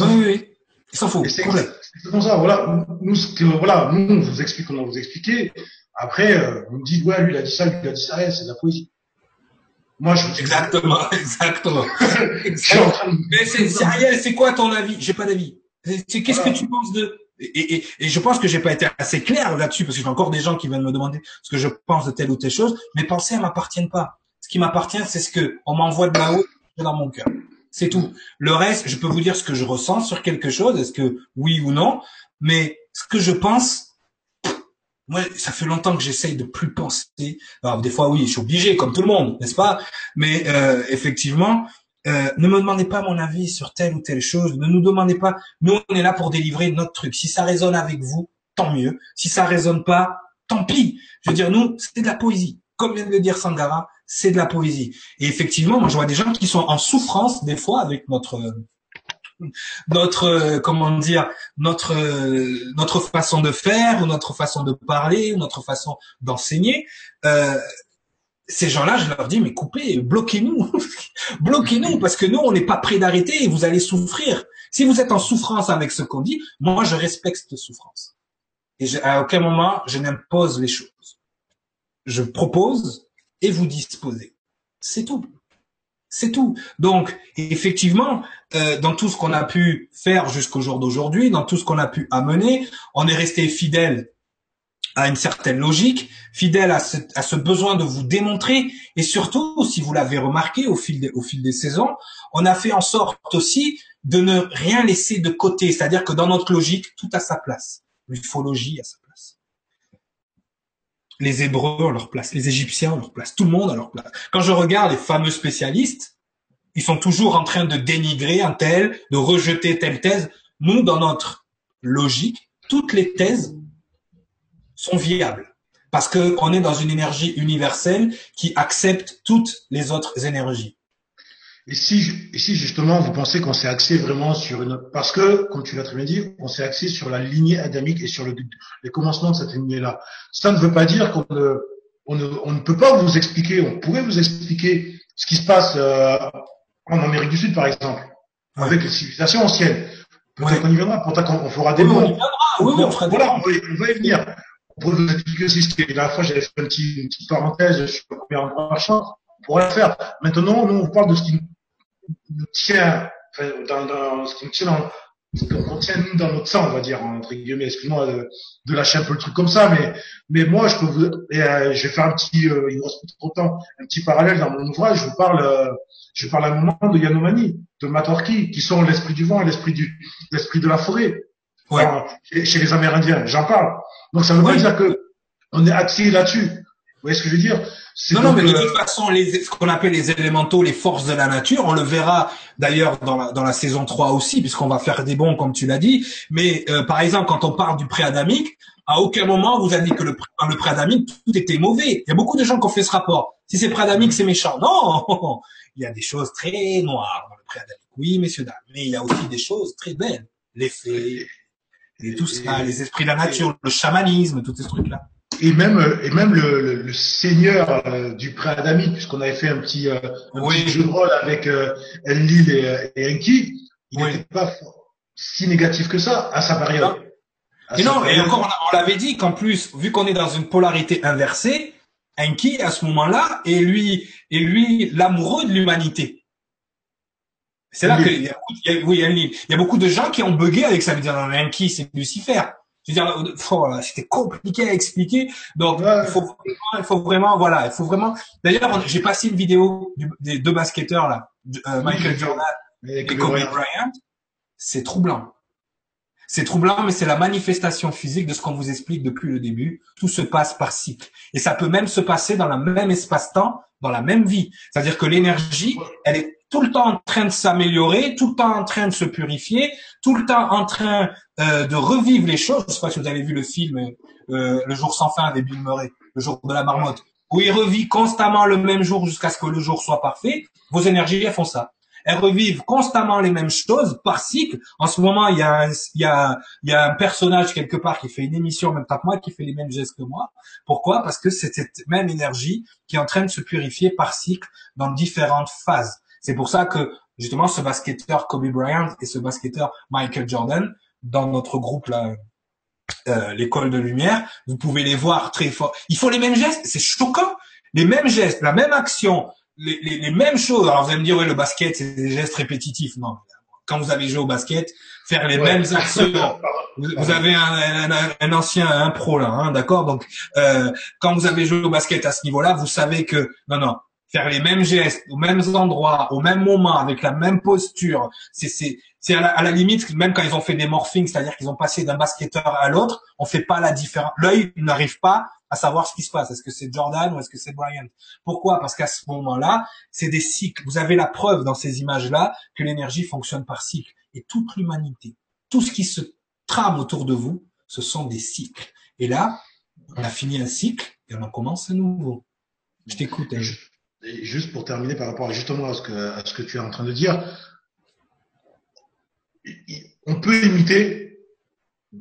Speaker 2: oui, oui, oui. Il s'en fout.
Speaker 3: C'est comme ça, voilà. Nous, ce voilà, nous, on vous explique, on vous expliquer. Après, euh, vous me dites, ouais, lui, il a dit ça, lui, il a dit ça, c'est de la poésie.
Speaker 2: Moi, je exactement, exactement. Mais c'est Ariel, c'est quoi ton avis? J'ai pas d'avis. Qu'est-ce que tu penses de et, et, et, je pense que j'ai pas été assez clair là-dessus parce que j'ai encore des gens qui viennent me demander ce que je pense de telle ou telle chose. Mes pensées elles m'appartiennent pas. Ce qui m'appartient, c'est ce que on m'envoie de là-haut dans mon cœur. C'est tout. Le reste, je peux vous dire ce que je ressens sur quelque chose. Est-ce que oui ou non Mais ce que je pense, moi, ça fait longtemps que j'essaye de plus penser. Alors, des fois, oui, je suis obligé, comme tout le monde, n'est-ce pas? Mais euh, effectivement, euh, ne me demandez pas mon avis sur telle ou telle chose. Ne nous demandez pas. Nous, on est là pour délivrer notre truc. Si ça résonne avec vous, tant mieux. Si ça résonne pas, tant pis. Je veux dire, nous, c'est de la poésie. Comme vient de le dire Sangara, c'est de la poésie. Et effectivement, moi, je vois des gens qui sont en souffrance des fois avec notre notre euh, comment dire notre euh, notre façon de faire ou notre façon de parler ou notre façon d'enseigner euh, ces gens-là, je leur dis mais coupez, bloquez-nous, bloquez-nous parce que nous on n'est pas prêt d'arrêter et vous allez souffrir. Si vous êtes en souffrance avec ce qu'on dit, moi je respecte cette souffrance et à aucun moment je n'impose les choses. Je propose et vous disposez. C'est tout. C'est tout. Donc, effectivement, euh, dans tout ce qu'on a pu faire jusqu'au jour d'aujourd'hui, dans tout ce qu'on a pu amener, on est resté fidèle à une certaine logique, fidèle à ce, besoin de vous démontrer, et surtout, si vous l'avez remarqué au fil, des, au fil des saisons, on a fait en sorte aussi de ne rien laisser de côté, c'est-à-dire que dans notre logique, tout a sa place. L'ufologie a sa place les Hébreux ont leur place, les Égyptiens ont leur place, tout le monde a leur place. Quand je regarde les fameux spécialistes, ils sont toujours en train de dénigrer un tel, de rejeter telle thèse. Nous, dans notre logique, toutes les thèses sont viables parce qu'on est dans une énergie universelle qui accepte toutes les autres énergies.
Speaker 3: Et si, si justement vous pensez qu'on s'est axé vraiment sur une, parce que, comme tu l'as très bien dit, on s'est axé sur la lignée adamique et sur le, les commencements de cette lignée-là. Ça ne veut pas dire qu'on ne, on ne, on ne peut pas vous expliquer, on pourrait vous expliquer ce qui se passe euh, en Amérique du Sud, par exemple, avec les civilisations anciennes. Peut-être qu'on y viendra, peut-être qu'on fera des mots.
Speaker 2: Oui, on, fera
Speaker 3: voilà, on va, on va y venir. On pourrait vous expliquer aussi ce qui est, la fois j'avais fait une petite, une petite parenthèse sur le premier endroit. On pourrait le faire. Maintenant, nous, on parle de ce qui nous tient, enfin, dans, dans, ce qui nous tient dans, ce qu'on tient nous dans notre sang, on va dire, entre guillemets, excuse-moi de, de, lâcher un peu le truc comme ça, mais, mais moi, je peux vous, et, euh, je vais faire un petit, euh, il me reste trop de temps, un petit parallèle dans mon ouvrage, je vous parle, euh, je parle à un moment de Yanomani, de Matorki, qui sont l'esprit du vent et l'esprit du, l'esprit de la forêt. Ouais. chez, les Amérindiens, j'en parle. Donc ça veut pas dire que on est axé là-dessus. Vous voyez ce que je veux dire?
Speaker 2: Non, non, mais de toute façon, les, ce qu'on appelle les élémentaux, les forces de la nature, on le verra d'ailleurs dans la, dans la saison 3 aussi, puisqu'on va faire des bons, comme tu l'as dit. Mais euh, par exemple, quand on parle du pré-adamique, à aucun moment vous avez dit que le, dans le pré-adamique, tout était mauvais. Il y a beaucoup de gens qui ont fait ce rapport. Si c'est pré-adamique, c'est méchant. Non, il y a des choses très noires dans le pré-adamique. Oui, messieurs, dames. Mais il y a aussi des choses très belles. Les fées, et tout ça, les esprits de la nature, le chamanisme, tous ces trucs-là
Speaker 3: et même et même le, le, seigneur euh, du pré-adamique, puisqu'on avait fait un petit, euh, un petit jeu de rôle avec euh, Enlil et, et Enki, il n'était pas si négatif que ça à sa période.
Speaker 2: et non, et encore, on, l'avait dit qu'en plus, vu qu'on est dans une polarité inversée, Enki, à ce moment-là, est lui, est lui l'amoureux de l'humanité. C'est là qu'il y a, oui, il y a beaucoup de gens qui ont bugué avec ça. dire, Enki, c'est Lucifer. Je veux dire, oh c'était compliqué à expliquer. Donc, il, faut, il faut vraiment, voilà, il faut vraiment. D'ailleurs, j'ai passé une vidéo des deux basketteurs là, euh, Michael Jordan et Kobe Bryant. C'est troublant. C'est troublant, mais c'est la manifestation physique de ce qu'on vous explique depuis le début. Tout se passe par cycle. Et ça peut même se passer dans le même espace-temps, dans la même vie. C'est-à-dire que l'énergie, elle est tout le temps en train de s'améliorer, tout le temps en train de se purifier, tout le temps en train euh, de revivre les choses. Je sais pas si vous avez vu le film euh, Le jour sans fin avec Bill Murray, le jour de la marmotte, où il revit constamment le même jour jusqu'à ce que le jour soit parfait. Vos énergies, elles font ça elles revivent constamment les mêmes choses par cycle. En ce moment, il y a un, il y a, il y a un personnage quelque part qui fait une émission, même pas moi, qui fait les mêmes gestes que moi. Pourquoi? Parce que c'est cette même énergie qui est en train de se purifier par cycle dans différentes phases. C'est pour ça que justement ce basketteur Kobe Bryant et ce basketteur Michael Jordan, dans notre groupe là, euh, l'école de lumière, vous pouvez les voir très fort. Ils font les mêmes gestes, c'est choquant. Les mêmes gestes, la même action, les, les, les, mêmes choses. Alors vous allez me dire, ouais, le basket, c'est des gestes répétitifs. Non. Quand vous avez joué au basket, faire les mêmes actions. Vous, avez un, un, un, ancien, un pro là, hein, d'accord? Donc, euh, quand vous avez joué au basket à ce niveau-là, vous savez que non, non, faire les mêmes gestes aux mêmes endroits, au même moment, avec la même posture, c'est c'est c'est à, la, limite même quand ils ont fait des morphings, c'est-à-dire qu'ils ont passé d'un basketteur à l'autre, on fait pas la différence. L'œil n'arrive pas à savoir ce qui se passe. Est-ce que c'est Jordan ou est-ce que c'est Bryant? Pourquoi? Parce qu'à ce moment-là, c'est des cycles. Vous avez la preuve dans ces images-là que l'énergie fonctionne par cycle. Et toute l'humanité, tout ce qui se trame autour de vous, ce sont des cycles. Et là, on a fini un cycle et on en commence un nouveau. Je t'écoute.
Speaker 3: Juste pour terminer par rapport justement à ce que, à ce que tu es en train de dire, on peut imiter,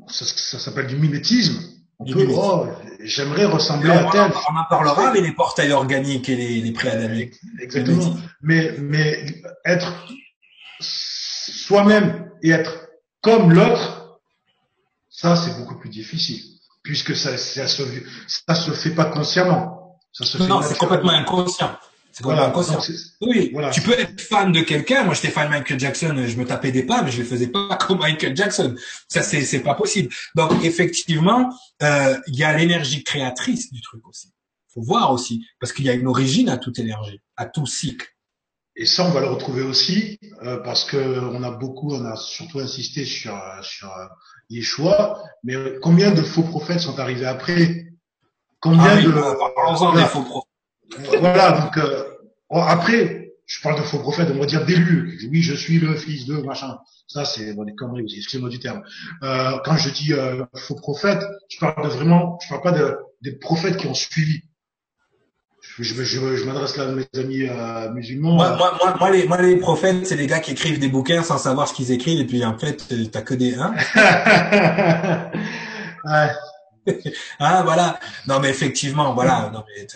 Speaker 3: ça, ça s'appelle du mimétisme, oh, j'aimerais ressembler à tel.
Speaker 2: On en parlera avec les portails organiques et les, les.
Speaker 3: Exactement. Mais, mais être soi-même et être comme l'autre, ça, c'est beaucoup plus difficile. Puisque ça, ça se, ça se fait pas consciemment.
Speaker 2: Ça se non, c'est complètement inconscient. C'est voilà, oui, voilà. tu peux être fan de quelqu'un. Moi, j'étais fan de Michael Jackson, je me tapais des pas, mais je le faisais pas comme Michael Jackson. Ça, c'est c'est pas possible. Donc, effectivement, euh, il y a l'énergie créatrice du truc aussi. Faut voir aussi, parce qu'il y a une origine à toute énergie, à tout cycle.
Speaker 3: Et ça, on va le retrouver aussi, euh, parce que on a beaucoup, on a surtout insisté sur sur euh, Yeshua, mais combien de faux prophètes sont arrivés après? Combien ah de
Speaker 2: parlons-en des faux prophètes
Speaker 3: voilà, donc euh, après, je parle de faux prophètes, on va dire d'élus. Oui, je suis le fils de machin. Ça, c'est bon, des conneries aussi, excusez-moi du terme. Euh, quand je dis euh, faux prophètes, je parle de vraiment, je parle pas de, des prophètes qui ont suivi. Je, je, je, m'adresse là à mes amis euh, musulmans.
Speaker 2: Moi, moi, moi, moi, les, moi, les prophètes, c'est les gars qui écrivent des bouquins sans savoir ce qu'ils écrivent, et puis en fait, t'as que des... Hein ouais. ah, voilà. Non, mais effectivement, voilà. Non, mais,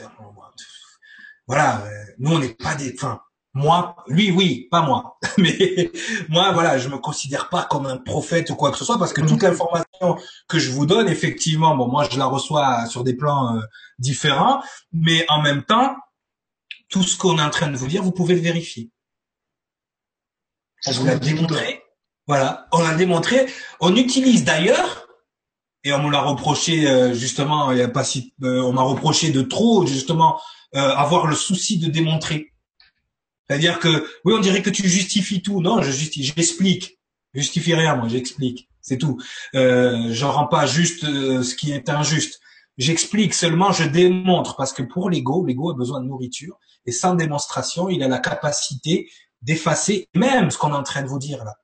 Speaker 2: voilà, euh, nous on n'est pas des, enfin, moi, lui, oui, pas moi, mais moi, voilà, je me considère pas comme un prophète ou quoi que ce soit parce que toute l'information que je vous donne, effectivement, bon, moi, je la reçois sur des plans euh, différents, mais en même temps, tout ce qu'on est en train de vous dire, vous pouvez le vérifier. On vous l'a démontré. Voilà, on l'a démontré. On utilise d'ailleurs, et on me l'a reproché euh, justement, il y a pas si, on m'a reproché de trop justement euh, avoir le souci de démontrer. C'est-à-dire que oui, on dirait que tu justifies tout. Non, je justifie, j'explique. Je justifie rien, moi, j'explique. C'est tout. Euh, je rends pas juste euh, ce qui est injuste. J'explique seulement, je démontre parce que pour l'ego, l'ego a besoin de nourriture et sans démonstration, il a la capacité d'effacer même ce qu'on est en train de vous dire là.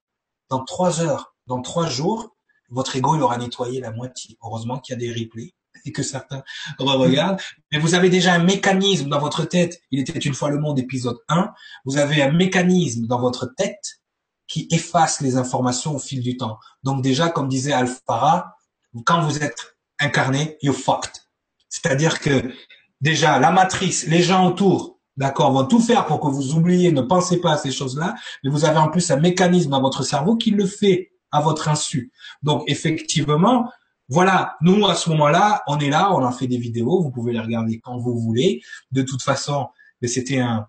Speaker 2: Dans trois heures, dans trois jours, votre ego il aura nettoyé la moitié. Heureusement qu'il y a des replays et que certains regardent. Mais vous avez déjà un mécanisme dans votre tête. Il était une fois le monde, épisode 1. Vous avez un mécanisme dans votre tête qui efface les informations au fil du temps. Donc déjà, comme disait Alfara, quand vous êtes incarné, you're fucked. C'est-à-dire que déjà, la matrice, les gens autour, d'accord, vont tout faire pour que vous oubliez, ne pensez pas à ces choses-là, mais vous avez en plus un mécanisme dans votre cerveau qui le fait à votre insu. Donc effectivement, voilà, nous à ce moment-là, on est là, on a fait des vidéos, vous pouvez les regarder quand vous voulez. De toute façon, c'était un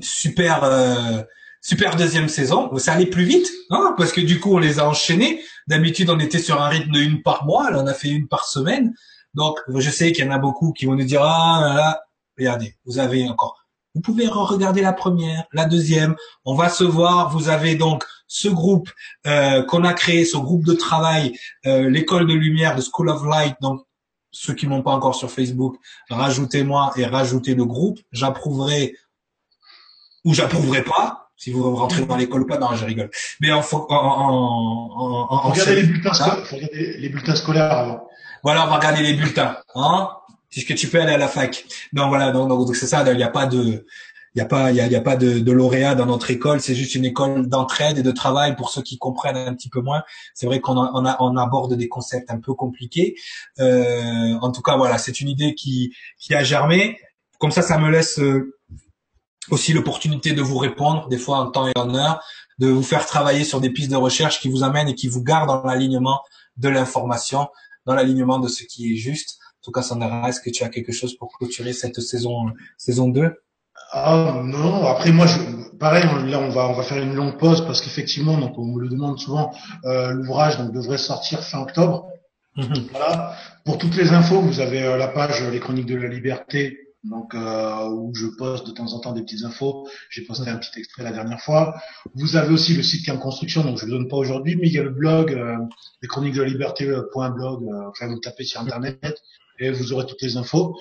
Speaker 2: super euh, super deuxième saison. Ça allait plus vite, hein, parce que du coup on les a enchaînés. D'habitude on était sur un rythme de une par mois, là on a fait une par semaine. Donc je sais qu'il y en a beaucoup qui vont nous dire ah là, là regardez, vous avez encore. Vous pouvez regarder la première, la deuxième. On va se voir. Vous avez donc ce groupe euh, qu'on a créé, ce groupe de travail, euh, l'école de lumière, de School of Light. Donc ceux qui m'ont pas encore sur Facebook, rajoutez-moi et rajoutez le groupe. J'approuverai ou j'approuverai pas. Si vous rentrez dans l'école ou pas, non, je rigole. Mais en, en, en,
Speaker 3: en regardez les bulletins, faut regarder les bulletins scolaires avant.
Speaker 2: Voilà, on va regarder les bulletins, hein. Puisque tu peux aller à la fac. Non, voilà, donc c'est ça. Il n'y a pas de, il y a pas, il y a, pas de, de lauréat dans notre école. C'est juste une école d'entraide et de travail pour ceux qui comprennent un petit peu moins. C'est vrai qu'on on, on aborde des concepts un peu compliqués. Euh, en tout cas, voilà, c'est une idée qui qui a germé. Comme ça, ça me laisse euh, aussi l'opportunité de vous répondre, des fois en temps et en heure, de vous faire travailler sur des pistes de recherche qui vous amènent et qui vous gardent dans l'alignement de l'information, dans l'alignement de ce qui est juste. En tout cas, Sandra, est-ce que tu as quelque chose pour clôturer cette saison saison 2
Speaker 3: ah non, après moi, je, pareil, là on va on va faire une longue pause parce qu'effectivement, donc on me le demande souvent, euh, l'ouvrage donc devrait sortir fin octobre. Mhm. Voilà. Pour toutes les infos, vous avez euh, la page Les Chroniques de la Liberté donc euh, où je poste de temps en temps des petites infos. J'ai posté un petit extrait la dernière fois. Vous avez aussi le site Camp Construction, donc je le donne pas aujourd'hui, mais il y a le blog, euh, les chroniques de la liberté.blog, euh, enfin vous tapez sur internet et vous aurez toutes les infos.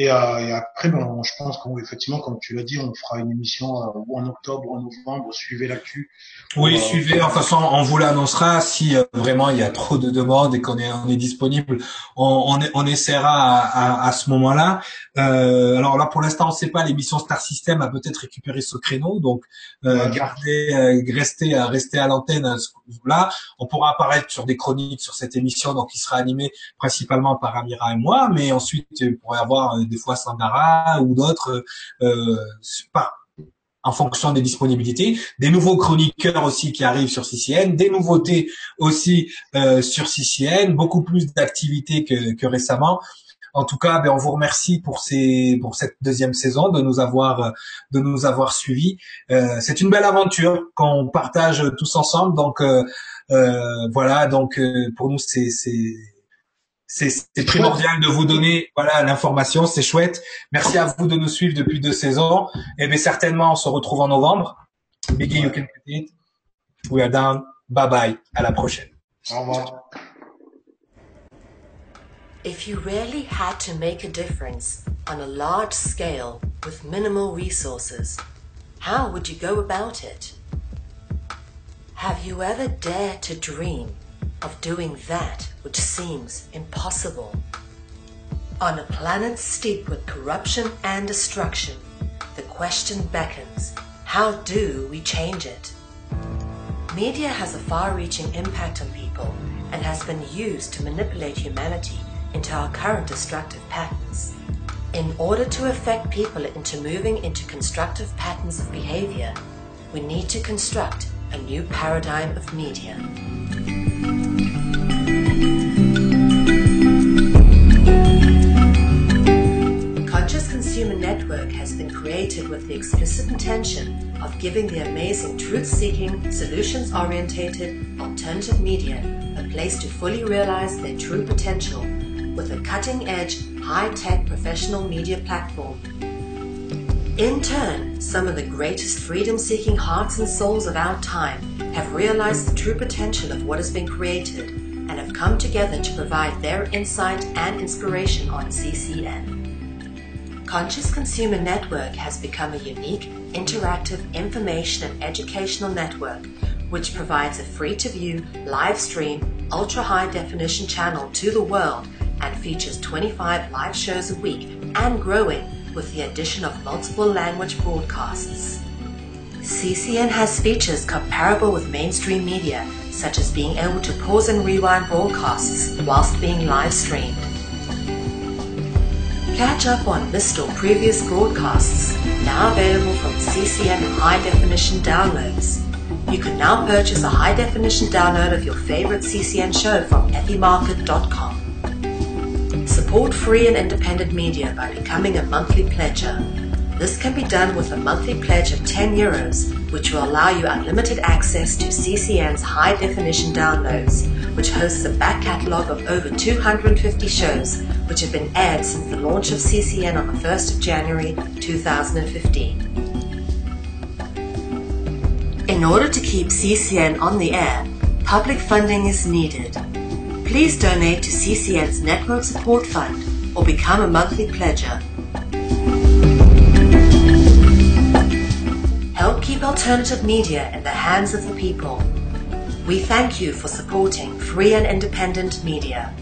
Speaker 3: Et, euh, et après, bon, je pense qu'effectivement, comme tu l'as dit, on fera une émission euh, ou en octobre ou en novembre. Suivez l'actu.
Speaker 2: Oui, euh, suivez. De toute façon, on vous l'annoncera si euh, vraiment il y a trop de demandes et qu'on est, on est disponible. On, on, on essaiera à, à, à ce moment-là. alors là, pour l'instant, on ne sait pas. L'émission Star System a peut-être récupéré ce créneau, donc ouais. garder, rester, rester à l'antenne. Là, on pourra apparaître sur des chroniques sur cette émission, donc il sera animé principalement par Amira et moi, mais ensuite, on pourrait avoir des fois Sandara ou d'autres, euh, pas en fonction des disponibilités, des nouveaux chroniqueurs aussi qui arrivent sur CCN, des nouveautés aussi euh, sur CCN, beaucoup plus d'activités que, que, récemment. En tout cas, ben, on vous remercie pour ces pour cette deuxième saison de nous avoir de nous avoir suivis. Euh, c'est une belle aventure qu'on partage tous ensemble. Donc euh, euh voilà, donc euh, pour nous c'est c'est primordial de vous donner voilà l'information, c'est chouette. Merci à vous de nous suivre depuis deux saisons. Et bien certainement, on se retrouve en novembre. Biggie, you can it. We are down. Bye bye. À la prochaine.
Speaker 3: Au revoir.
Speaker 1: If you really had to make a difference on a large scale with minimal resources, how would you go about it? Have you ever dared to dream of doing that? Which seems impossible. On a planet steeped with corruption and destruction, the question beckons how do we change it? Media has a far reaching impact on people and has been used to manipulate humanity into our current destructive patterns. In order to affect people into moving into constructive patterns of behavior, we need to construct a new paradigm of media. Has been created with the explicit intention of giving the amazing truth-seeking, solutions-orientated, alternative media a place to fully realize their true potential with a cutting-edge, high-tech professional media platform in turn, some of the greatest freedom seeking hearts and souls of our time have realized the true potential of what has been created and have come together to provide their insight and inspiration on CCN. Conscious Consumer Network has become a unique, interactive information and educational network which provides a free to view, live stream, ultra high definition channel to the world and features 25 live shows a week and growing with the addition of multiple language broadcasts. CCN has features comparable with mainstream media, such as being able to pause and rewind broadcasts whilst being live streamed. Catch up on missed or previous broadcasts, now available from CCN high definition downloads. You can now purchase a high definition download of your favorite CCN show from ethymarket.com. Support free and independent media by becoming a monthly pledger. This can be done with a monthly pledge of 10 euros, which will allow you unlimited access to CCN's high definition downloads, which hosts a back catalogue of over 250 shows which have been aired since the launch of CCN on the 1st of January 2015. In order to keep CCN on the air, public funding is needed. Please donate to CCN's Network Support Fund or become a monthly pledger. Help keep alternative media in the hands of the people. We thank you for supporting free and independent media.